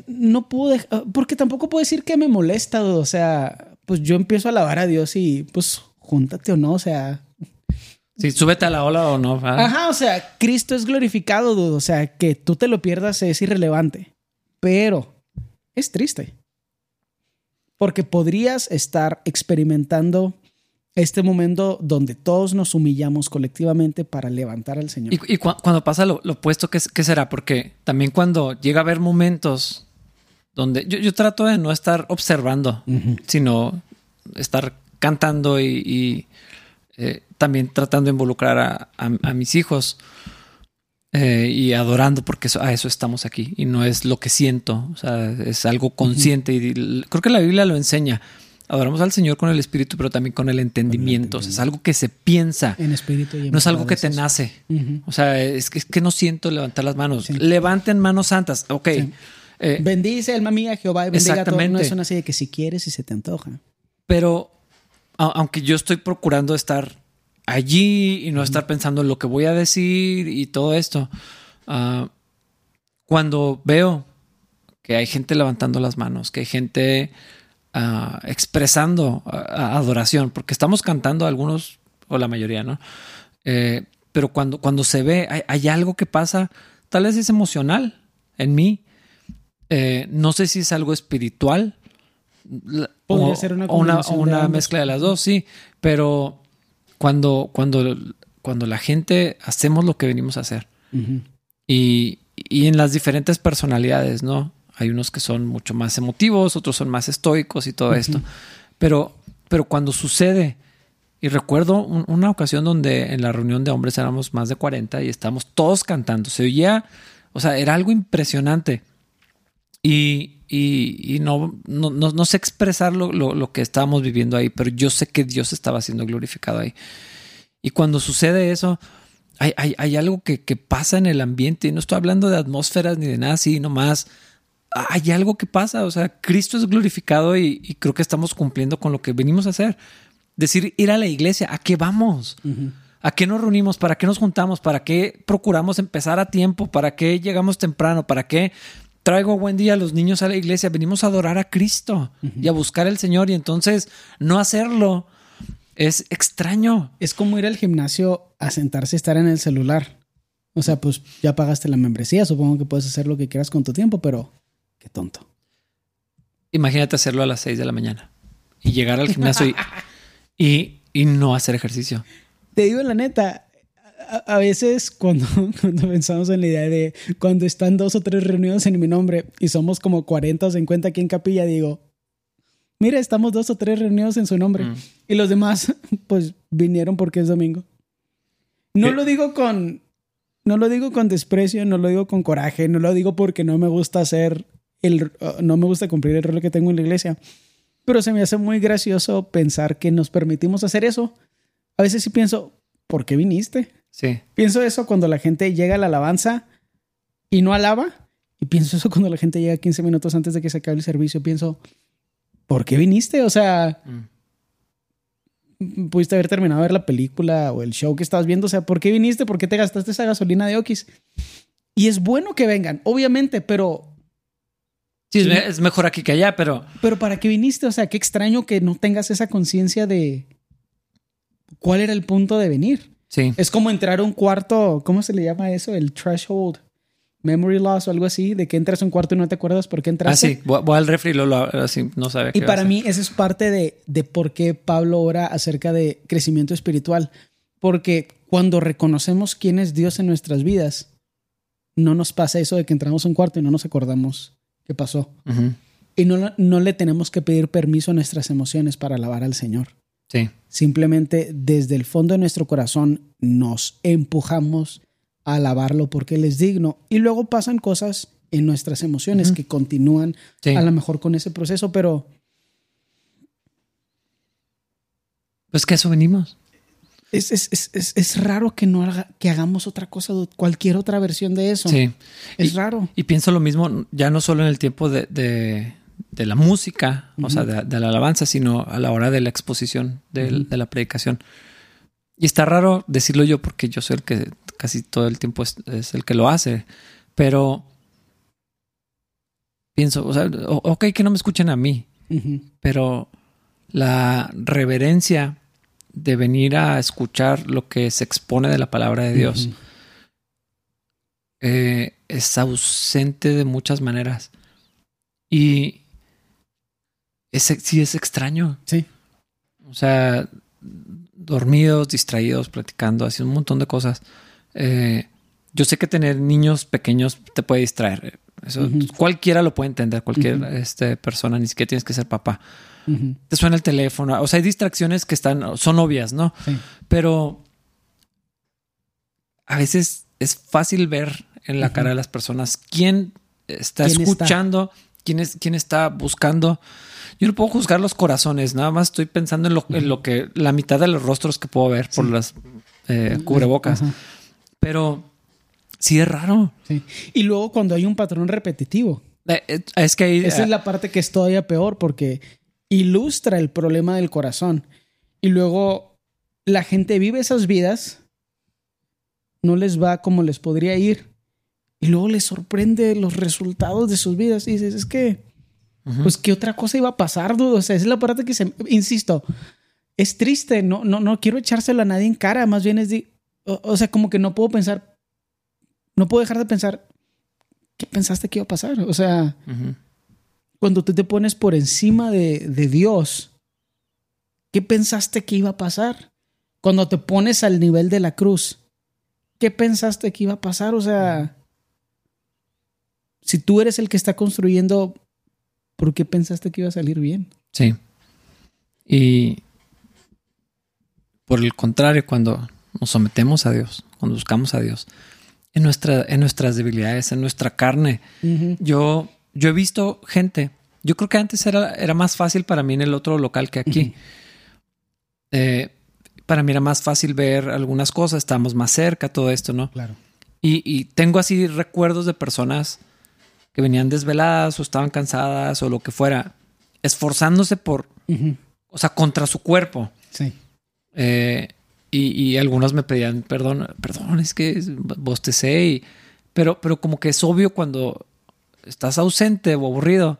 no puedo dejar, porque tampoco puedo decir que me molesta, o sea, pues yo empiezo a alabar a Dios y pues júntate o no, o sea, Sí, súbete a la ola o no. Ajá, o sea, Cristo es glorificado, dudo. O sea, que tú te lo pierdas es irrelevante. Pero es triste. Porque podrías estar experimentando este momento donde todos nos humillamos colectivamente para levantar al Señor. Y, cuando pasa lo, opuesto, ¿qué, será? Porque también cuando llega a haber momentos donde yo, trato de no estar observando, sino estar cantando y, eh, también tratando de involucrar a, mis hijos eh, y adorando porque a eso estamos aquí y no es lo que siento, o sea, es algo consciente y creo que la Biblia lo enseña. Adoramos al Señor con el espíritu, pero también con el entendimiento. es algo que se piensa. En espíritu y No es algo que te nace. O sea, es que, es que, no siento levantar las manos. Levanten manos santas. Ok. Eh, Bendice, alma mía, Jehová, y bendiga todo. No es una así de que si quieres y se te antoja. Pero, aunque yo estoy procurando estar allí y no estar pensando en lo que voy a decir y todo esto. Ah, cuando veo que hay gente levantando las manos, que hay gente ah, expresando ah, adoración, porque estamos cantando algunos o la mayoría, ¿no? Eh, pero cuando, cuando se ve, hay, algo que pasa, tal vez es emocional en mí. Eh, no sé si es algo espiritual. Podría ser una, una mezcla de las dos, sí, pero cuando, cuando, cuando la gente hacemos lo que venimos a hacer. y, y, en las diferentes personalidades, ¿no? Hay unos que son mucho más emotivos, otros son más estoicos y todo esto. Pero, pero cuando sucede, y recuerdo una ocasión donde en la reunión de hombres éramos más de 40 y estábamos todos cantando. Se oía, o sea, era algo impresionante. Y, y, y no, no, no, sé expresar lo, lo, que estábamos viviendo ahí, pero yo sé que Dios estaba siendo glorificado ahí. Y cuando sucede eso, hay, hay, hay algo que, que, pasa en el ambiente, y no estoy hablando de atmósferas ni de nada así, nomás hay algo que pasa, o sea, Cristo es glorificado y, y creo que estamos cumpliendo con lo que venimos a hacer. Decir, ir a la iglesia, ¿a qué vamos? ¿A qué nos reunimos? ¿Para qué nos juntamos? ¿Para qué procuramos empezar a tiempo? ¿Para qué llegamos temprano? ¿Para qué traigo buen día a los niños a la iglesia, venimos a adorar a Cristo y a buscar al Señor y entonces no hacerlo es extraño. Es como ir al gimnasio a sentarse y estar en el celular. O sea, pues ya pagaste la membresía, supongo que puedes hacer lo que quieras con tu tiempo, pero qué tonto. Imagínate hacerlo a las 6 de la mañana y llegar al gimnasio y, y no hacer ejercicio. Te digo la neta, a, veces cuando, cuando pensamos en la idea de cuando están dos o tres reunidos en mi nombre y somos como 40 o 50 aquí en capilla, digo, mira, estamos dos o tres reunidos en su nombre. Mm. Y los demás, pues vinieron porque es domingo. No lo digo con, no lo digo con desprecio, no lo digo con coraje, no lo digo porque no me gusta hacer el, no me gusta cumplir el rol que tengo en la iglesia. Pero se me hace muy gracioso pensar que nos permitimos hacer eso. A veces sí pienso, ¿por qué viniste? Sí. Pienso eso cuando la gente llega a la alabanza y no alaba. Y pienso eso cuando la gente llega 15 minutos antes de que se acabe el servicio. Pienso, ¿por qué viniste? O sea, mm. pudiste haber terminado de ver la película o el show que estabas viendo. O sea, ¿por qué viniste? ¿Por qué te gastaste esa gasolina de Okis? Y es bueno que vengan, obviamente, pero Sí, es mejor aquí que allá, pero. Pero ¿para qué viniste? O sea, qué extraño que no tengas esa conciencia de cuál era el punto de venir. Sí. Es como entrar a un cuarto, ¿cómo se le llama eso? El threshold. memory loss o algo así, de que entras a un cuarto y no te acuerdas por qué Ah, entraste. sí, voy, voy al refri y lo, lo- así no sabe. Y qué para mí esa es parte de, de por qué Pablo ora acerca de crecimiento espiritual. Porque cuando reconocemos quién es Dios en nuestras vidas, no nos pasa eso de que entramos a un cuarto y no nos acordamos qué pasó. Y no, no le tenemos que pedir permiso a nuestras emociones para alabar al Señor. Sí, Simplemente desde el fondo de nuestro corazón nos empujamos a alabarlo porque Él es digno. Y luego pasan cosas en nuestras emociones que continúan sí. a lo mejor con ese proceso, pero Pues que eso venimos. es, es, es, es, es raro que no haga, que hagamos otra cosa, cualquier otra versión de eso. Sí. Es Y- raro. Y pienso lo mismo, ya no solo en el tiempo de, de- de la música, o sea, de, de la alabanza, sino a la hora de la exposición, de la predicación. Y está raro decirlo yo porque yo soy el que casi todo el tiempo es, es el que lo hace, pero pienso, o sea, ok que no me escuchen a mí, pero la reverencia de venir a escuchar lo que se expone de la palabra de Dios eh, es ausente de muchas maneras. Y es, sí es extraño. Sí. O sea, dormidos, distraídos, platicando, haciendo un montón de cosas. Eh, yo sé que tener niños pequeños te puede distraer. Eso cualquiera lo puede entender, cualquier Ujú. este, persona, ni siquiera tienes que ser papá. Te suena el teléfono. O sea, hay distracciones que están, son obvias, ¿no? Sí. Pero a veces es fácil ver en la cara de las personas quién está ¿Quién está? escuchando, quién, es, quién está buscando. Yo no puedo juzgar los corazones, nada más estoy pensando en lo, en lo que la mitad de los rostros que puedo ver por Sí. las eh, cubrebocas. Ajá. Pero sí es raro. Sí. Y luego cuando hay un patrón repetitivo. Eh, eh, Es que ahí, Esa es la parte que es todavía peor porque ilustra el problema del corazón. Y luego la gente vive esas vidas, no les va como les podría ir. Y luego les sorprende los resultados de sus vidas. Y dices, es que, Ujú. pues, ¿qué otra cosa iba a pasar, dude? O sea, esa es la parte que se... Insisto, es triste. No, no, no quiero echárselo a nadie en cara. Más bien es de... O, o sea, como que no puedo pensar... No puedo dejar de pensar... ¿Qué pensaste que iba a pasar? O sea cuando tú te pones por encima de, de Dios, ¿qué pensaste que iba a pasar? Cuando te pones al nivel de la cruz, ¿qué pensaste que iba a pasar? O sea, si tú eres el que está construyendo, ¿por qué pensaste que iba a salir bien? Sí. Y por el contrario, cuando nos sometemos a Dios, cuando buscamos a Dios, en, nuestra, en nuestras debilidades, en nuestra carne, yo, yo he visto gente, yo creo que antes era, era más fácil para mí en el otro local que aquí. Eh, para mí era más fácil ver algunas cosas, estábamos más cerca, todo esto, ¿no? Claro. Y, y tengo así recuerdos de personas que venían desveladas o estaban cansadas o lo que fuera, esforzándose por, o sea, contra su cuerpo. Sí. Eh, y, y algunos me pedían perdón, perdón, es que bostecé, y, pero, pero como que es obvio cuando estás ausente o aburrido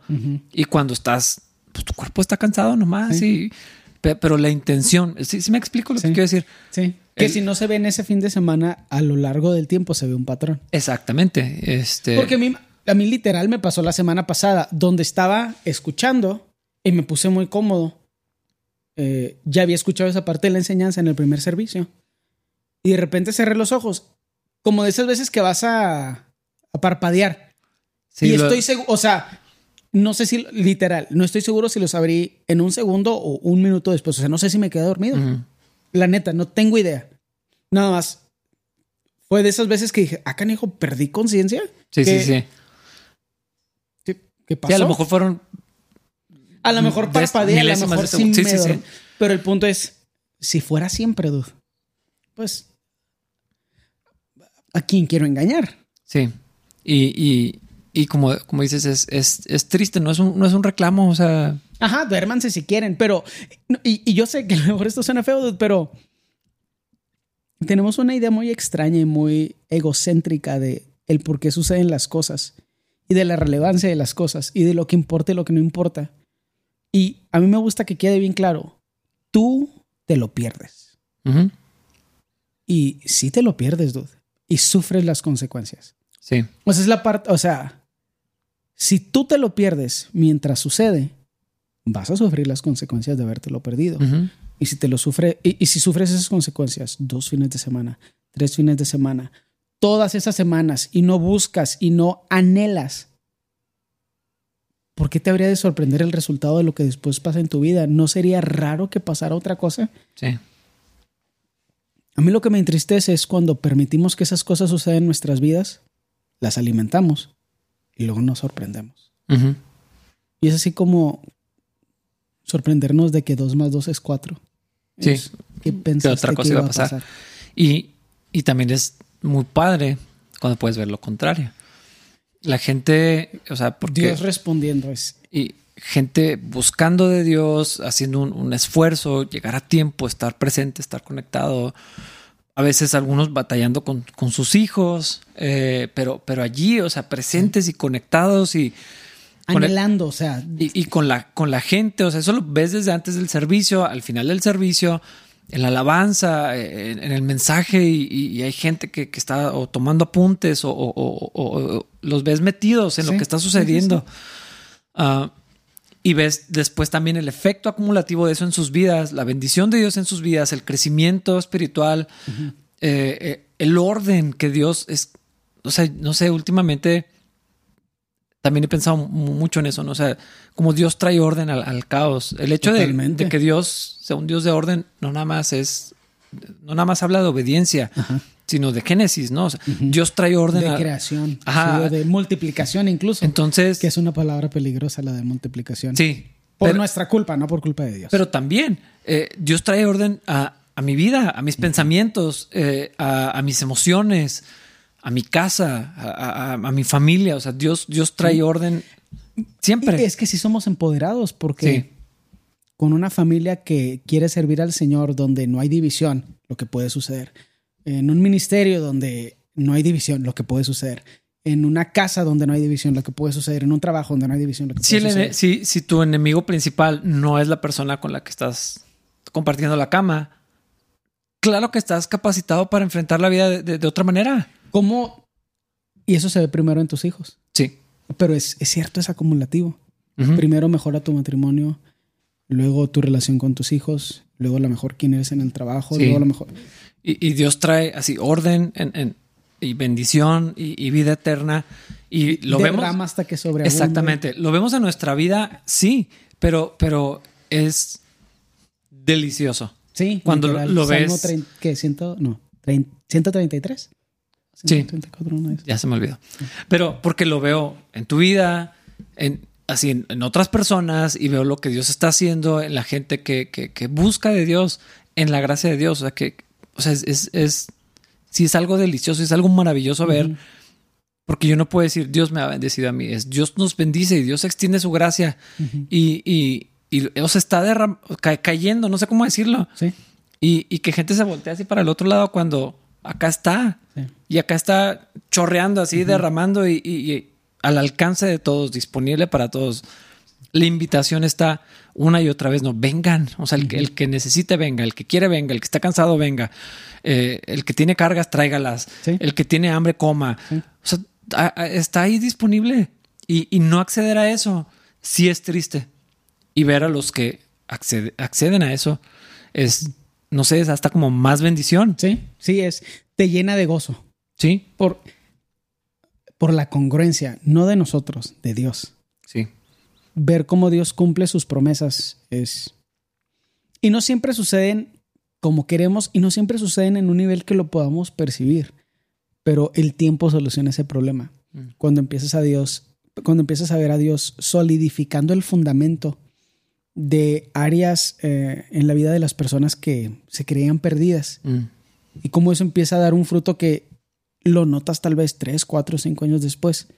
y cuando estás, pues tu cuerpo está cansado nomás, Sí. y, pe- pero la intención, sí, sí me explico lo Sí. que quiero decir. Sí. Que El- si no se ve en ese fin de semana, a lo largo del tiempo se ve un patrón. Exactamente. Este, Porque a mí, a mí literal me pasó la semana pasada, donde estaba escuchando y me puse muy cómodo. Eh, ya había escuchado esa parte de la enseñanza en el primer servicio. Y de repente cerré los ojos, como de esas veces que vas a, a parpadear. sí, y lo- estoy seguro, o sea, no sé si literal, no estoy seguro si los abrí en un segundo o un minuto después. O sea, no sé si me quedé dormido. La neta, no tengo idea. Nada más. Fue de esas veces que dije, ah, canijo, perdí conciencia. Sí, sí, ¿Qué- sí. ¿Qué, pasó? A lo mejor fueron A lo mejor de- parpadea, a lo mejor sí, segundo. Sí, Pero el punto es, si fuera siempre, dude, pues, ¿a quién quiero engañar? Sí. Y, y, y como, como dices, es, es, es triste, no es, un, no es un reclamo, o sea, Ajá, duérmanse si quieren, pero, y, y yo sé que a lo mejor esto suena feo, dude, pero tenemos una idea muy extraña y muy egocéntrica de el por qué suceden las cosas y de la relevancia de las cosas y de lo que importa y lo que no importa. Y a mí me gusta que quede bien claro, tú te lo pierdes. Y sí te lo pierdes, dude. Y sufres las consecuencias. Sí. O sea, es la parte, o sea, si tú te lo pierdes mientras sucede, vas a sufrir las consecuencias de habértelo perdido. Y si te lo sufre, y, y si sufres esas consecuencias dos fines de semana, tres fines de semana, todas esas semanas y no buscas y no anhelas, ¿por qué te habría de sorprender el resultado de lo que después pasa en tu vida? ¿No sería raro que pasara otra cosa? Sí. A mí lo que me entristece es cuando permitimos que esas cosas sucedan en nuestras vidas, las alimentamos y luego nos sorprendemos. Y es así como sorprendernos de que 2 más 2 es 4. Sí. ¿Qué pensaste otra cosa que iba a pasar? Y, y también es muy padre cuando puedes ver lo contrario. La gente, o sea, porque Dios respondiendo es y gente buscando de Dios, haciendo un, un esfuerzo, llegar a tiempo, estar presente, estar conectado. A veces algunos batallando con, con sus hijos, eh, pero, pero allí, o sea, presentes y conectados y, con el- anhelando, o sea, y, y con, la, con la gente. O sea, eso lo ves desde antes del servicio, al final del servicio, en la alabanza, eh, en, en el mensaje, y, hay gente que, que está o tomando apuntes o, los ves metidos en lo que está sí, sí, sucediendo. Ah, y ves después también el efecto acumulativo de eso en sus vidas, la bendición de Dios en sus vidas, el crecimiento espiritual, eh, eh, el orden que Dios es. O sea, no sé, últimamente también he pensado mu- mucho en eso, ¿no? O sea, como Dios trae orden al, al caos. El hecho de, que Dios sea un Dios de orden no nada más es, no nada más habla de obediencia, Ajá. sino de Génesis, ¿no? O sea, Dios trae orden de a- creación, Ajá. de multiplicación incluso, Entonces, que es una palabra peligrosa la de multiplicación. sí. Por pero- nuestra culpa, no por culpa de Dios. Pero también eh, Dios trae orden a, a mi vida, a mis pensamientos, eh, a, a mis emociones, a mi casa, a, a- a mi familia. O sea, Dios, Dios trae orden siempre. Y es que sí somos empoderados porque Sí. con una familia que quiere servir al Señor donde no hay división, lo que puede suceder. En un ministerio donde no hay división, lo que puede suceder. En una casa donde no hay división, lo que puede suceder. En un trabajo donde no hay división, lo que Si, puede suceder. si, si tu enemigo principal no es la persona con la que estás compartiendo la cama, claro que estás capacitado para enfrentar la vida de, de- de otra manera. ¿Cómo? Y eso se ve primero en tus hijos. Sí. Pero es, es cierto, es acumulativo. Primero mejora tu matrimonio, luego tu relación con tus hijos, luego a lo mejor quién eres en el trabajo, Sí. luego a lo mejor... Y, y Dios trae así orden en- en- y bendición y, y vida eterna. Y lo vemos. derrama hasta que sobreabunde. Exactamente. Lo vemos en nuestra vida, sí, pero, pero es delicioso. Sí, Cuando literal. lo Salmo ves- ¿Qué? ¿Ciento? No. trein- ¿133? Sí. 134, uno de esos. Ya se me olvidó. Pero porque lo veo en tu vida, en así en, en otras personas y veo lo que Dios está haciendo en la gente que, que, que busca de Dios, en la gracia de Dios. O sea, que, o sea, es, es, es sí es algo delicioso, es algo maravilloso ver. Porque yo no puedo decir Dios me ha bendecido a mí, es Dios nos bendice y Dios extiende su gracia y, y, y o sea, está ca- cayendo, no sé cómo decirlo. Sí. Y, y que gente se voltea así para el otro lado cuando acá está. Sí. Y acá está chorreando así, derramando y, y- y al alcance de todos, disponible para todos. La invitación está una y otra vez, no, vengan. O sea, el, que, el que necesite, venga. El que quiere, venga. El que está cansado, venga. Eh, el que tiene cargas, tráigalas. Sí. El que tiene hambre, coma. Sí. O sea, a- a- está ahí disponible. Y, y no acceder a eso sí es triste. Y ver a los que accede- acceden a eso es, no sé, es hasta como más bendición. Sí, sí es. Te llena de gozo. Sí, Por, por la congruencia, no de nosotros, de Dios. sí. Ver cómo Dios cumple sus promesas es... Y no siempre suceden como queremos y no siempre suceden en un nivel que lo podamos percibir. Pero el tiempo soluciona ese problema. Mm. Cuando empiezas a Dios, cuando empiezas a ver a Dios solidificando el fundamento de áreas eh, en la vida de las personas que se creían perdidas Mm. y cómo eso empieza a dar un fruto que lo notas tal vez tres, cuatro, cinco años después.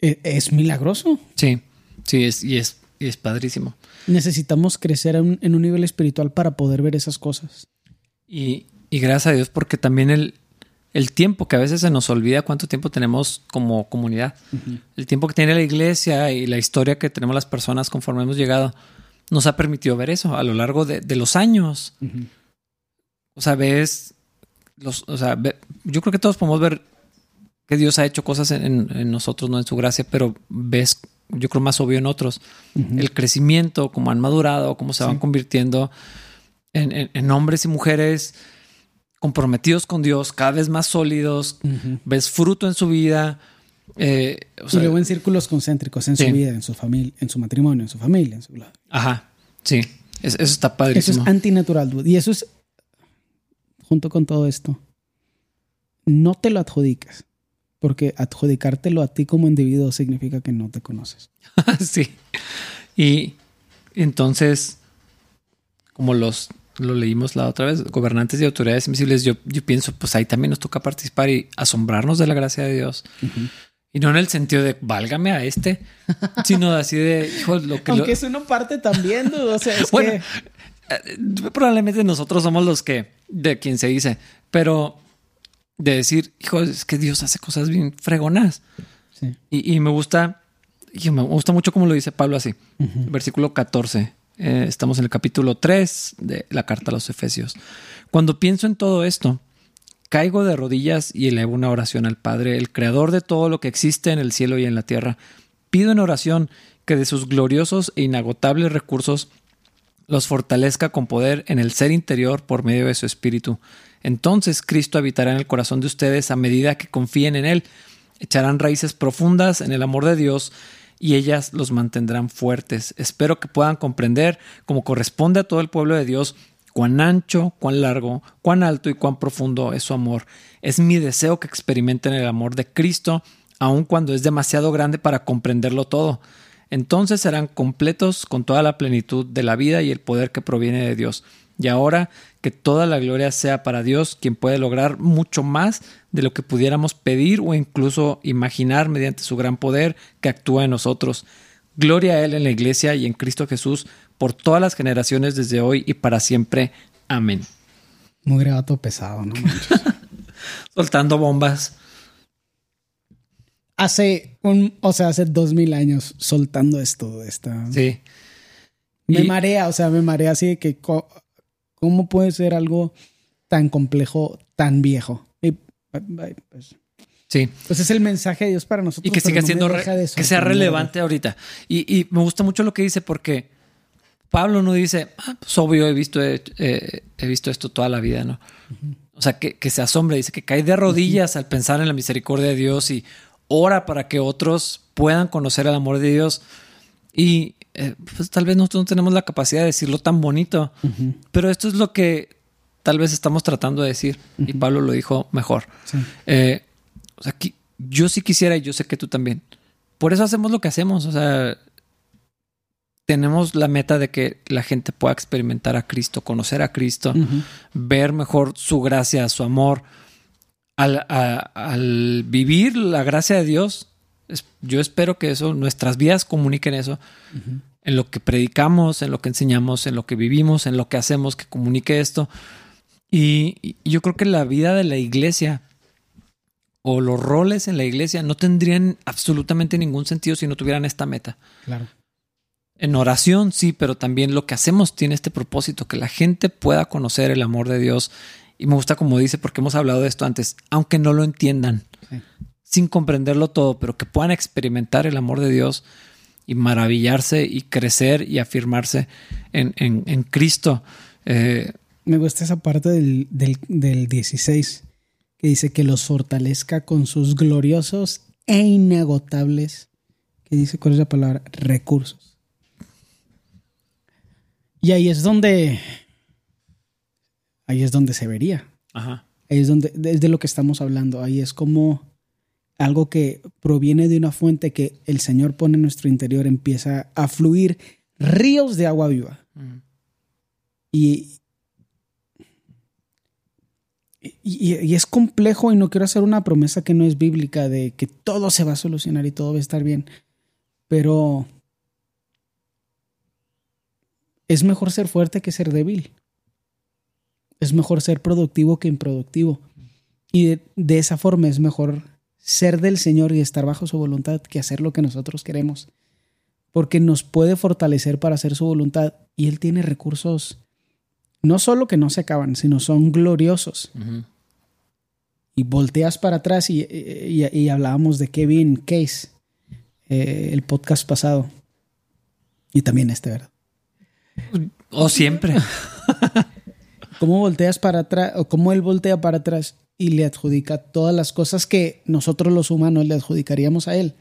E- Es milagroso. Sí, sí, es, y, es, y es padrísimo. Necesitamos crecer en un, en un nivel espiritual para poder ver esas cosas. Y, y gracias a Dios porque también el, el tiempo que a veces se nos olvida cuánto tiempo tenemos como comunidad. El tiempo que tiene la iglesia y la historia que tenemos las personas conforme hemos llegado nos ha permitido ver eso a lo largo de, de los años. O sea, ves los, o sea, ve- yo creo que todos podemos ver que Dios ha hecho cosas en, en nosotros, no en su gracia, pero ves, yo creo más obvio en otros, el crecimiento, cómo han madurado, cómo se van convirtiendo en, en- en hombres y mujeres comprometidos con Dios, cada vez más sólidos, ves fruto en su vida. eh, o sea, y luego en círculos concéntricos, en Sí. su vida, en su familia, en su matrimonio, en su familia, en su bla. Ajá, sí, Es- eso está Eso padrísimo. es antinatural, dude. Y eso es, junto con todo esto, no te lo adjudicas. Porque adjudicártelo a ti como individuo significa que no te conoces. sí. Y entonces, como los lo leímos la otra vez, gobernantes y autoridades invisibles, yo, yo pienso, pues ahí también nos toca participar y asombrarnos de la gracia de Dios. Y no en el sentido de válgame a este, sino así de, hijo, lo que lo- Aunque es una parte también, dude. O sea, es Bueno, que... eh, probablemente nosotros somos los que, de quien se dice, pero de decir, hijo, es que Dios hace cosas bien fregonas. Sí. Y, y me gusta, y me gusta mucho como lo dice Pablo así. Versículo 14. Eh, estamos en el capítulo 3 de la carta a los Efesios. Cuando pienso en todo esto, caigo de rodillas y elevo una oración al Padre, el creador de todo lo que existe en el cielo y en la tierra. Pido en oración que de sus gloriosos e inagotables recursos los fortalezca con poder en el ser interior por medio de su espíritu. Entonces Cristo habitará en el corazón de ustedes a medida que confíen en Él. Echarán raíces profundas en el amor de Dios y ellas los mantendrán fuertes. Espero que puedan comprender, como corresponde a todo el pueblo de Dios, cuán ancho, cuán largo, cuán alto y cuán profundo es su amor. Es mi deseo que experimenten el amor de Cristo, aun cuando es demasiado grande para comprenderlo todo. Entonces serán completos con toda la plenitud de la vida y el poder que proviene de Dios. Y ahora que toda la gloria sea para Dios, quien puede lograr mucho más de lo que pudiéramos pedir o incluso imaginar mediante su gran poder que actúa en nosotros. Gloria a Él en la iglesia y en Cristo Jesús por todas las generaciones desde hoy y para siempre. Amén. Muy grabato pesado, ¿no? Soltando bombas. hace un, o sea, hace dos mil años soltando esto. Esta, Sí. Me Y- marea, o sea, me marea así de que cómo puede ser algo tan complejo, tan viejo. Y, pues, Sí. pues es el mensaje de Dios para nosotros. y que siga no siendo de que sea relevante ahorita. Y, y me gusta mucho lo que dice porque Pablo no dice, ah, pues obvio, he visto, eh, he visto esto toda la vida, ¿no? O sea, que, que se asombra, dice que cae de rodillas al pensar en la misericordia de Dios y ora para que otros puedan conocer el amor de Dios. Y eh, pues tal vez nosotros no tenemos la capacidad de decirlo tan bonito, pero esto es lo que tal vez estamos tratando de decir. Y Pablo lo dijo mejor. Sí. Eh, o sea, qui- yo sí quisiera y yo sé que tú también. Por eso hacemos lo que hacemos. O sea, tenemos la meta de que la gente pueda experimentar a Cristo, conocer a Cristo, ver mejor su gracia, su amor. Al, a- al vivir la gracia de Dios, yo espero que eso, nuestras vidas comuniquen eso. En lo que predicamos, en lo que enseñamos, en lo que vivimos, en lo que hacemos, que comunique esto. Y, y yo creo que la vida de la iglesia o los roles en la iglesia no tendrían absolutamente ningún sentido si no tuvieran esta meta. Claro. En oración sí, pero también lo que hacemos tiene este propósito, que la gente pueda conocer el amor de Dios. Y me gusta como dice, porque hemos hablado de esto antes, aunque no lo entiendan, Sí. Sin comprenderlo todo, pero que puedan experimentar el amor de Dios y maravillarse y crecer y afirmarse en, en- en Cristo. Eh, Me gusta esa parte del, del, del 16 que dice que los fortalezca con sus gloriosos e inagotables, que dice cuál es la palabra, recursos. Y ahí es donde, ahí es donde se vería. ajá. Ahí es donde, es de lo que estamos hablando. Ahí es como algo que proviene de una fuente que el Señor pone en nuestro interior, empieza a fluir ríos de agua viva. Y, y, y es complejo y no quiero hacer una promesa que no es bíblica de que todo se va a solucionar y todo va a estar bien. Pero es mejor ser fuerte que ser débil. Es mejor ser productivo que improductivo. Y de, de esa forma es mejor ser del Señor y estar bajo su voluntad que hacer lo que nosotros queremos. Porque nos puede fortalecer para hacer su voluntad y Él tiene recursos no solo que no se acaban, sino son gloriosos. Y volteas para atrás y, y- y hablábamos de Kevin Case, eh, el podcast pasado. Y también este, ¿verdad? O siempre. ¿Cómo volteas para atrás o cómo él voltea para atrás y le adjudica todas las cosas que nosotros los humanos le adjudicaríamos a él?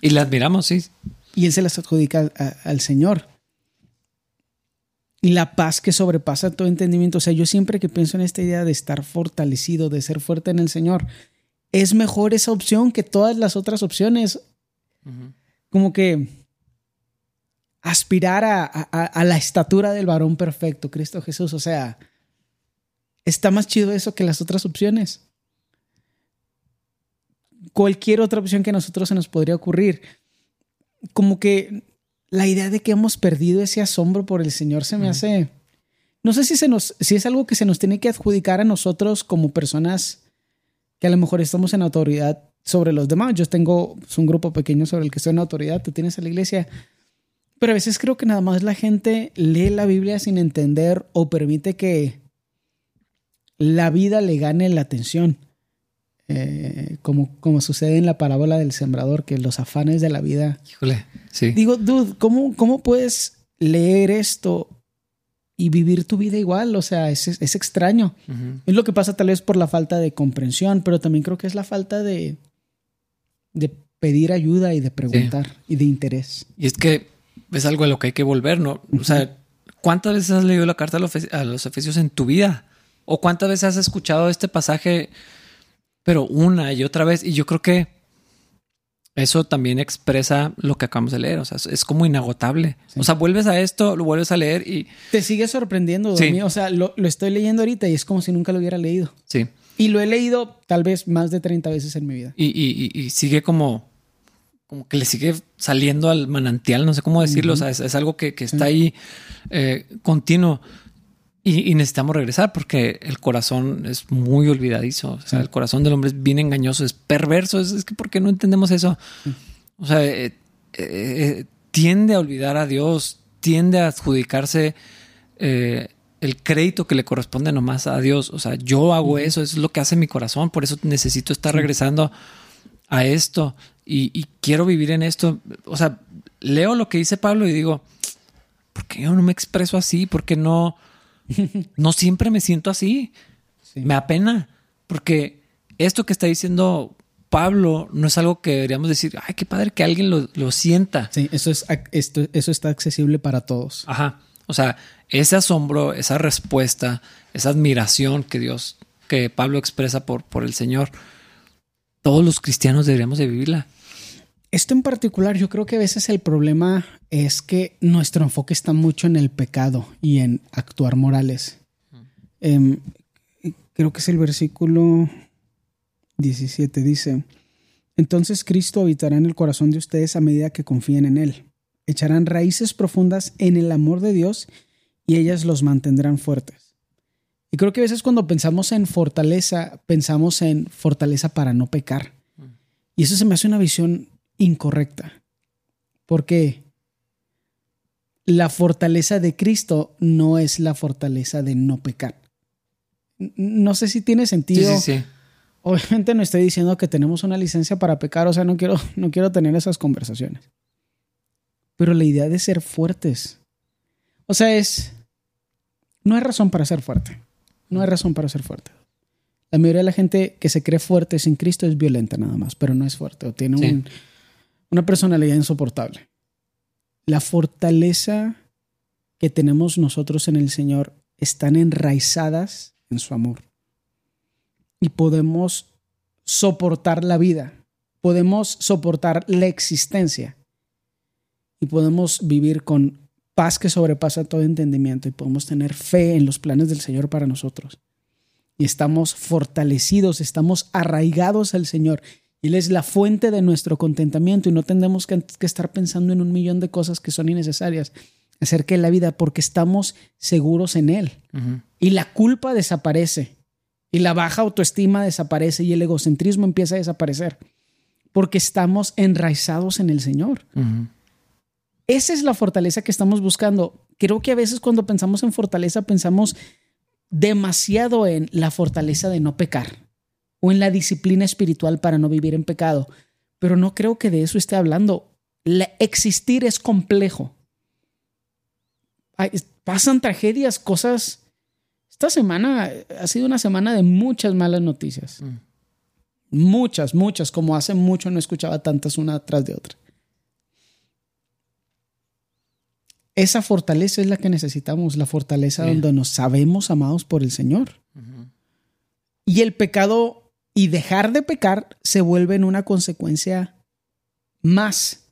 Y la admiramos, sí. y él se las adjudica a- al Señor. Y la paz que sobrepasa todo entendimiento. O sea, yo siempre que pienso en esta idea de estar fortalecido, de ser fuerte en el Señor, es mejor esa opción que todas las otras opciones. Como que aspirar a, a- a la estatura del varón perfecto, Cristo Jesús. O sea, está más chido eso que las otras opciones. Cualquier otra opción que a nosotros se nos podría ocurrir. Como que la idea de que hemos perdido ese asombro por el Señor se me hace. No sé si, se nos, si es algo que se nos tiene que adjudicar a nosotros como personas que a lo mejor estamos en autoridad sobre los demás. Yo tengo un grupo pequeño sobre el que estoy en autoridad, tú tienes a la iglesia. Pero a veces creo que nada más la gente lee la Biblia sin entender o permite que la vida le gane la atención. Eh, como, como sucede en la parábola del sembrador, que los afanes de la vida. Híjole, sí. Digo, dude, ¿cómo, cómo puedes leer esto y vivir tu vida igual? O sea, es, es extraño. Es lo que pasa tal vez por la falta de comprensión, pero también creo que es la falta de, de pedir ayuda y de preguntar y de interés. Y es que es algo a lo que hay que volver, ¿no? O sea, ¿cuántas veces has leído la carta a los a los Efesios en tu vida? ¿O cuántas veces has escuchado este pasaje, pero una y otra vez? Y yo creo que eso también expresa lo que acabamos de leer. O sea, es- como inagotable. Sí. O sea, vuelves a esto, lo vuelves a leer y Te sigue sorprendiendo, Sí. O sea, lo, lo estoy leyendo ahorita y es como si nunca lo hubiera leído. sí. Y lo he leído tal vez más de 30 veces en mi vida. Y, y- y- sigue como, como que le sigue saliendo al manantial, no sé cómo decirlo. O sea, es, es algo que, que está ahí eh, continuo. Y, y necesitamos regresar porque el corazón es muy olvidadizo. O sea, Sí. el corazón del hombre es bien engañoso, es perverso. Es, es que ¿por qué no entendemos eso? O sea, eh, eh, eh, tiende a olvidar a Dios, tiende a adjudicarse eh, el crédito que le corresponde nomás a Dios. O sea, yo hago eso, eso es lo que hace mi corazón, por eso necesito estar regresando a esto y, y quiero vivir en esto. O sea, leo lo que dice Pablo y digo, ¿por qué yo no me expreso así? ¿Por qué no, no siempre me siento así? Sí. Me apena, porque esto que está diciendo Pablo no es algo que deberíamos decir, ay, qué padre que alguien lo, lo sienta. Sí, eso, es, esto, eso está accesible para todos. Ajá. O sea, ese asombro, esa respuesta, esa admiración que Dios, que Pablo expresa por, por el Señor, todos los cristianos deberíamos de vivirla. Esto en particular, yo creo que a veces el problema es que nuestro enfoque está mucho en el pecado y en actuar morales. Em, creo que es el versículo 17, dice, entonces Cristo habitará en el corazón de ustedes a medida que confíen en Él. Echarán raíces profundas en el amor de Dios y ellas los mantendrán fuertes. Y creo que a veces cuando pensamos en fortaleza, pensamos en fortaleza para no pecar. Y eso se me hace una visión incorrecta. Porque la fortaleza de Cristo no es la fortaleza de no pecar. No sé si tiene Sí, sentido. sí, sí. Obviamente no estoy diciendo que tenemos una licencia para pecar, o sea, no quiero, no quiero tener esas conversaciones. Pero la idea de ser fuertes, o sea, es, no hay razón para ser fuerte, no hay razón para ser fuerte. La mayoría de la gente que se cree fuerte sin Cristo es violenta nada más, pero no es fuerte o tiene Sí. un- una personalidad insoportable. La fortaleza que tenemos nosotros en el Señor están enraizadas en su amor y podemos soportar la vida, podemos soportar la existencia y podemos vivir con paz que sobrepasa todo entendimiento y podemos tener fe en los planes del Señor para nosotros. Y estamos fortalecidos, estamos arraigados al Señor. Él es la fuente de nuestro contentamiento y no tendremos que, que estar pensando en un millón de cosas que son innecesarias acerca de la vida porque estamos seguros en Él y la culpa desaparece y la baja autoestima desaparece y el egocentrismo empieza a desaparecer porque estamos enraizados en el Señor. Esa es la fortaleza que estamos buscando. Creo que a veces cuando pensamos en fortaleza pensamos demasiado en la fortaleza de no pecar. O en la disciplina espiritual para no vivir en pecado. Pero no creo que de eso esté hablando. La, existir es complejo. pasan tragedias, cosas. Esta semana ha sido una semana de muchas malas noticias. Mm. Muchas, muchas, como hace mucho no escuchaba tantas una tras de otra. Esa fortaleza es la que necesitamos, la fortaleza donde nos sabemos amados por el Señor. Y el pecado y dejar de pecar se vuelve en una consecuencia más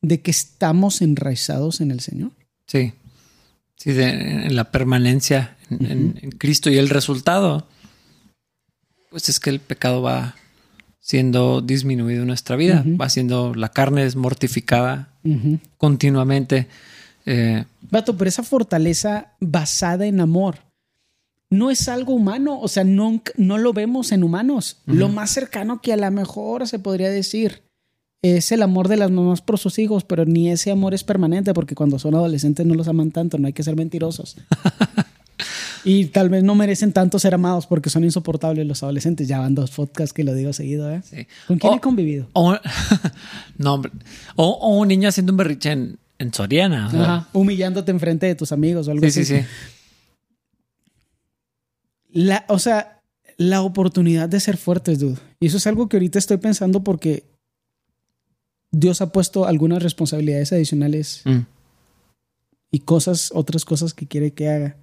de que estamos enraizados en el Señor. Sí, sí, en la permanencia en, Cristo. Y el resultado, pues es que el pecado va siendo disminuido en nuestra vida, va siendo la carne es mortificada continuamente. Eh, Vato, pero esa fortaleza basada en amor no es algo humano, o sea, no, no lo vemos en humanos. Lo más cercano que a lo mejor se podría decir es el amor de las mamás por sus hijos, pero ni ese amor es permanente porque cuando son adolescentes no los aman tanto, no hay que ser mentirosos. y tal vez no merecen tanto ser amados porque son insoportables los adolescentes. Ya van dos podcasts que lo digo seguido, ¿eh? ¿Con quién he convivido? no, hombre. O, un niño haciendo un berriche en, en Soriana. Humillándote enfrente de tus amigos o algo así. Sí, sí, sí. La, o sea, la oportunidad de ser fuertes, dude. Y eso es algo que ahorita estoy pensando porque Dios ha puesto algunas responsabilidades adicionales mm. y cosas, otras cosas que quiere que haga.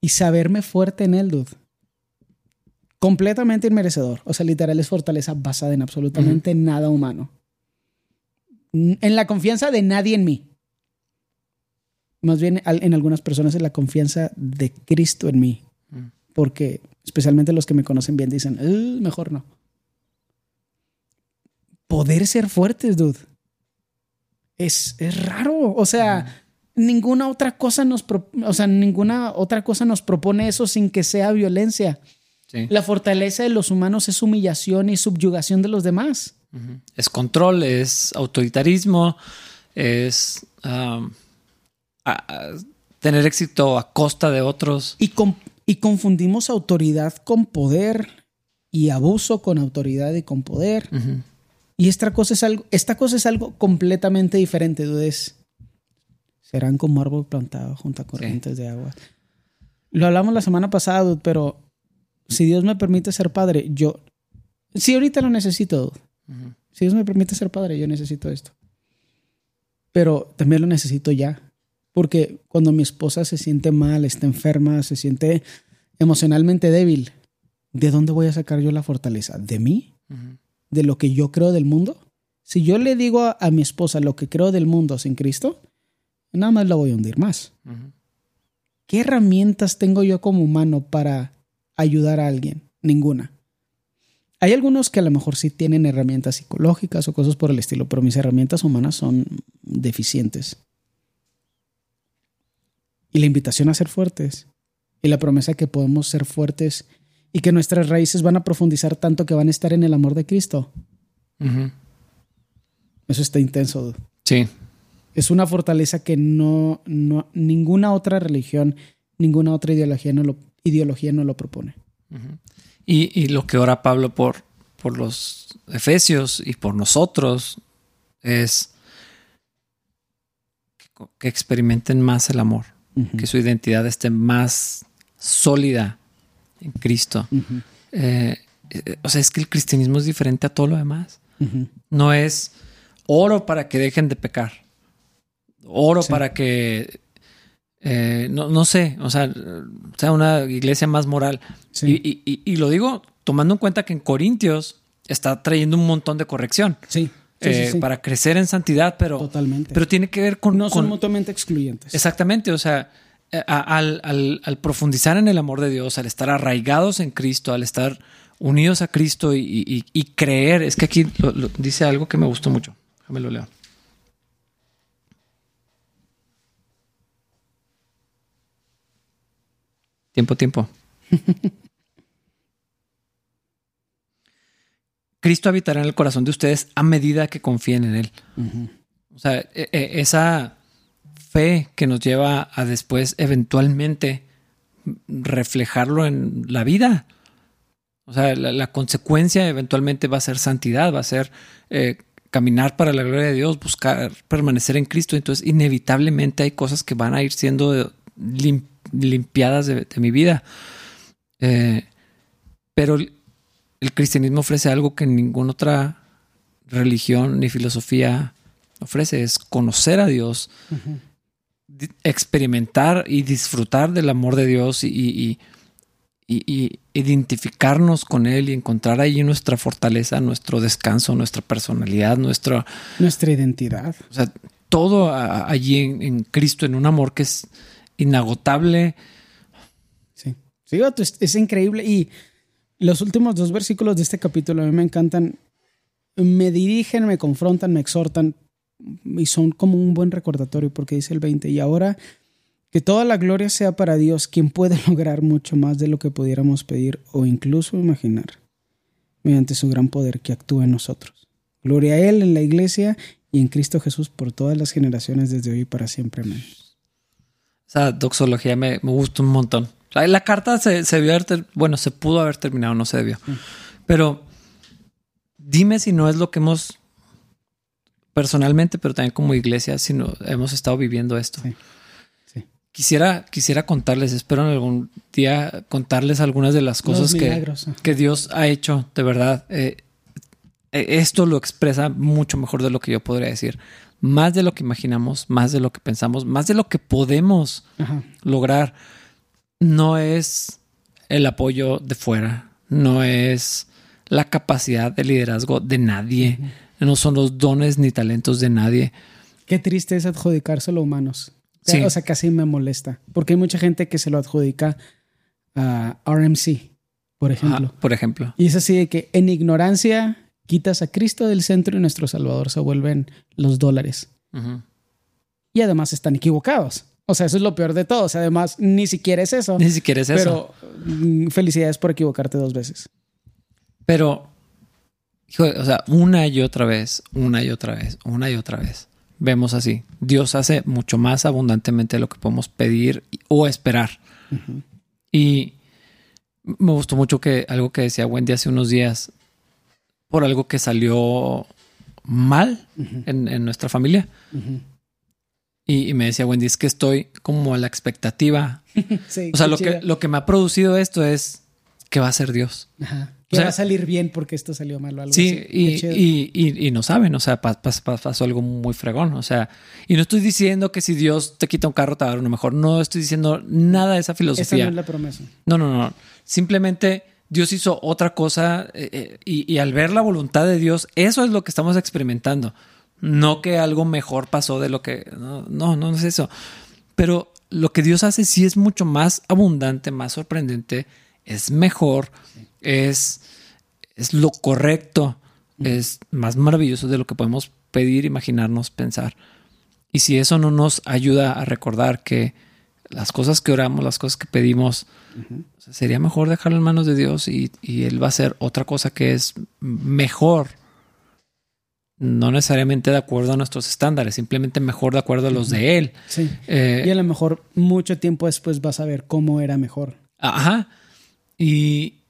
Y saberme fuerte en él, dude. Completamente inmerecedor. O sea, literal es fortaleza basada en absolutamente nada humano en la confianza de nadie en mí. Más bien en algunas personas en la confianza de Cristo en mí. Porque especialmente los que me conocen bien dicen, mejor no. Poder ser fuertes, dude. Es, es raro. O sea, ninguna otra cosa nos, o sea, ninguna otra cosa nos propone eso sin que sea violencia. La fortaleza de los humanos es humillación y subyugación de los demás. Es control, es autoritarismo, es tener éxito a costa de otros. Y, y confundimos autoridad con poder y abuso con autoridad y con poder. Y esta cosa es algo, esta cosa es algo completamente diferente, dudes. Serán como árbol plantado junto a corrientes de agua. Lo hablamos la semana pasada, pero si Dios me permite ser padre, yo, si ahorita lo necesito, si Dios me permite ser padre, yo necesito esto. Pero también lo necesito ya. Porque cuando mi esposa se siente mal, está enferma, se siente emocionalmente débil, ¿de dónde voy a sacar yo la fortaleza? ¿De mí? ¿De lo que yo creo del mundo? Si yo le digo a, mi esposa lo que creo del mundo sin Cristo, nada más la voy a hundir más. ¿Qué herramientas tengo yo como humano para ayudar a alguien? Ninguna. Hay algunos que a lo mejor sí tienen herramientas psicológicas o cosas por el estilo, pero mis herramientas humanas son deficientes. Y la invitación a ser fuertes y la promesa que podemos ser fuertes y que nuestras raíces van a profundizar tanto que van a estar en el amor de Cristo. Eso está intenso. Sí. Es una fortaleza que no, no ninguna otra religión, ninguna otra ideología no lo, ideología no lo propone. Y, lo que ora Pablo por, por los efesios y por nosotros es que, experimenten más el amor, que su identidad esté más sólida en Cristo. Eh, eh, o sea, es que el cristianismo es diferente a todo lo demás. No es oro para que dejen de pecar, oro para que eh, no, no, sé, o sea, sea una iglesia más moral. Y, lo digo tomando en cuenta que en Corintios está trayendo un montón de corrección. Sí. Eh, para crecer en santidad, pero, Totalmente. pero tiene que ver con... No son mutuamente excluyentes. Exactamente, o sea, eh, al, profundizar en el amor de Dios, al estar arraigados en Cristo, al estar unidos a Cristo y, creer, es que aquí dice algo que me gustó mucho. Déjame lo leo. Tiempo, tiempo. Cristo habitará en el corazón de ustedes a medida que confíen en Él. O sea, e, e, esa fe que nos lleva a después eventualmente reflejarlo en la vida. O sea, la, consecuencia eventualmente va a ser santidad, va a ser eh, caminar para la gloria de Dios, buscar permanecer en Cristo. Entonces, inevitablemente hay cosas que van a ir siendo limpiadas de, mi vida. Eh, pero el cristianismo ofrece algo que ninguna otra religión ni filosofía ofrece, es conocer a Dios, experimentar y disfrutar del amor de Dios y, identificarnos con Él y encontrar ahí nuestra fortaleza, nuestro descanso, nuestra personalidad, nuestra... Nuestra identidad. O sea, todo allí en, Cristo, en un amor que es inagotable. Sí, sí, es, es increíble y los últimos dos versículos de este capítulo a mí me encantan. Me dirigen, me confrontan, me exhortan y son como un buen recordatorio porque dice el 20, y ahora que toda la gloria sea para Dios, quien puede lograr mucho más de lo que pudiéramos pedir o incluso imaginar, mediante su gran poder que actúa en nosotros. Gloria a Él en la iglesia y en Cristo Jesús por todas las generaciones desde hoy y para siempre. Amén. Esa doxología me, me gusta un montón. La, carta se, se debió haber, bueno, se pudo haber terminado, no se debió. Pero dime si no es lo que hemos personalmente, pero también como iglesia, si no hemos estado viviendo esto. Quisiera, quisiera contarles, espero en algún día contarles algunas de las cosas que, que, Dios ha hecho, de verdad. Eh, eh, esto lo expresa mucho mejor de lo que yo podría decir. Más de lo que imaginamos, más de lo que pensamos, más de lo que podemos lograr no es el apoyo de fuera, no es la capacidad de liderazgo de nadie, no son los dones ni talentos de nadie. Qué triste es adjudicárselo a humanos. O sea, casi me molesta, porque hay mucha gente que se lo adjudica a RMC, por ejemplo. por ejemplo. Y es así de que en ignorancia quitas a Cristo del centro y nuestro Salvador se vuelven los dólares. Y además están equivocados. O sea, eso es lo peor de todo. O sea, además, ni siquiera es eso. Ni siquiera es eso. Pero mm, felicidades por equivocarte dos veces. Pero, hijo, o sea, una y otra vez, una y otra vez, una y otra vez. Vemos así. Dios hace mucho más abundantemente lo que podemos pedir o esperar. Y me gustó mucho que algo que decía Wendy hace unos días, por algo que salió mal en, nuestra familia. Y, me decía Wendy, es que estoy como a la expectativa. o sea, lo que, lo que me ha producido esto es que va a ser Dios. Ajá. Que va a salir bien porque esto salió mal o algo sí, Y, no saben, o sea, pasó algo muy fregón. O sea, y no estoy diciendo que si Dios te quita un carro te va a dar uno mejor. No estoy diciendo nada de esa filosofía. Esa no es la promesa. No, no, no. Simplemente Dios hizo otra cosa eh, eh, y al ver la voluntad de Dios, eso es lo que estamos experimentando. No que algo mejor pasó de lo que... No, no, no es eso. Pero lo que Dios hace sí es mucho más abundante, más sorprendente, es mejor, es, es lo correcto, es más maravilloso de lo que podemos pedir, imaginarnos, pensar. Y si eso no nos ayuda a recordar que las cosas que oramos, las cosas que pedimos, sería mejor dejarlo en manos de Dios y, y, Él va a hacer otra cosa que es mejor no necesariamente de acuerdo a nuestros estándares, simplemente mejor de acuerdo a los de él. Sí. Eh, y a lo mejor mucho tiempo después vas a ver cómo era mejor. Ajá. Y,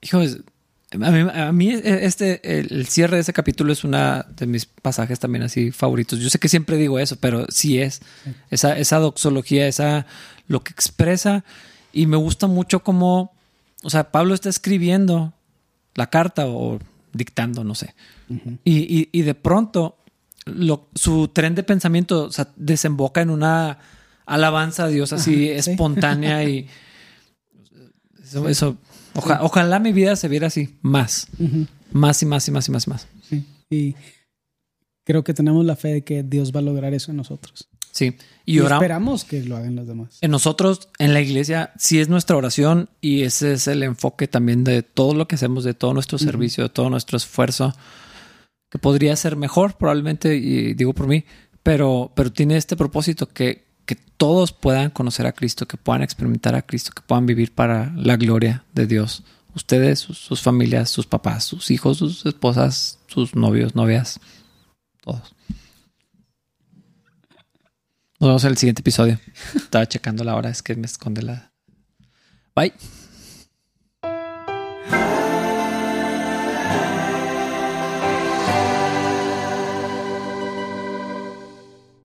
hijos, a mí, este, el, cierre de ese capítulo es una de mis pasajes también así favoritos. Yo sé que siempre digo eso, pero sí es. Esa, esa doxología, esa, lo que expresa. Y me gusta mucho cómo, o sea, Pablo está escribiendo la carta o dictando, no sé. Y, de pronto su tren de pensamiento desemboca en una alabanza a Dios así espontánea y eso, ojalá mi vida se viera así, más, más y más y más y más y más. Y creo que tenemos la fe de que Dios va a lograr eso en nosotros. Sí, y, esperamos que lo hagan los demás. En nosotros, en la iglesia, sí es nuestra oración y ese es el enfoque también de todo lo que hacemos, de todo nuestro servicio, de todo nuestro esfuerzo que podría ser mejor, probablemente, y digo por mí, pero, pero tiene este propósito que, que todos puedan conocer a Cristo, que puedan experimentar a Cristo, que puedan vivir para la gloria de Dios. Ustedes, sus, familias, sus papás, sus hijos, sus esposas, sus novios, novias, todos. Nos vemos en el siguiente episodio. Estaba checando la hora, es que me esconde la. Bye.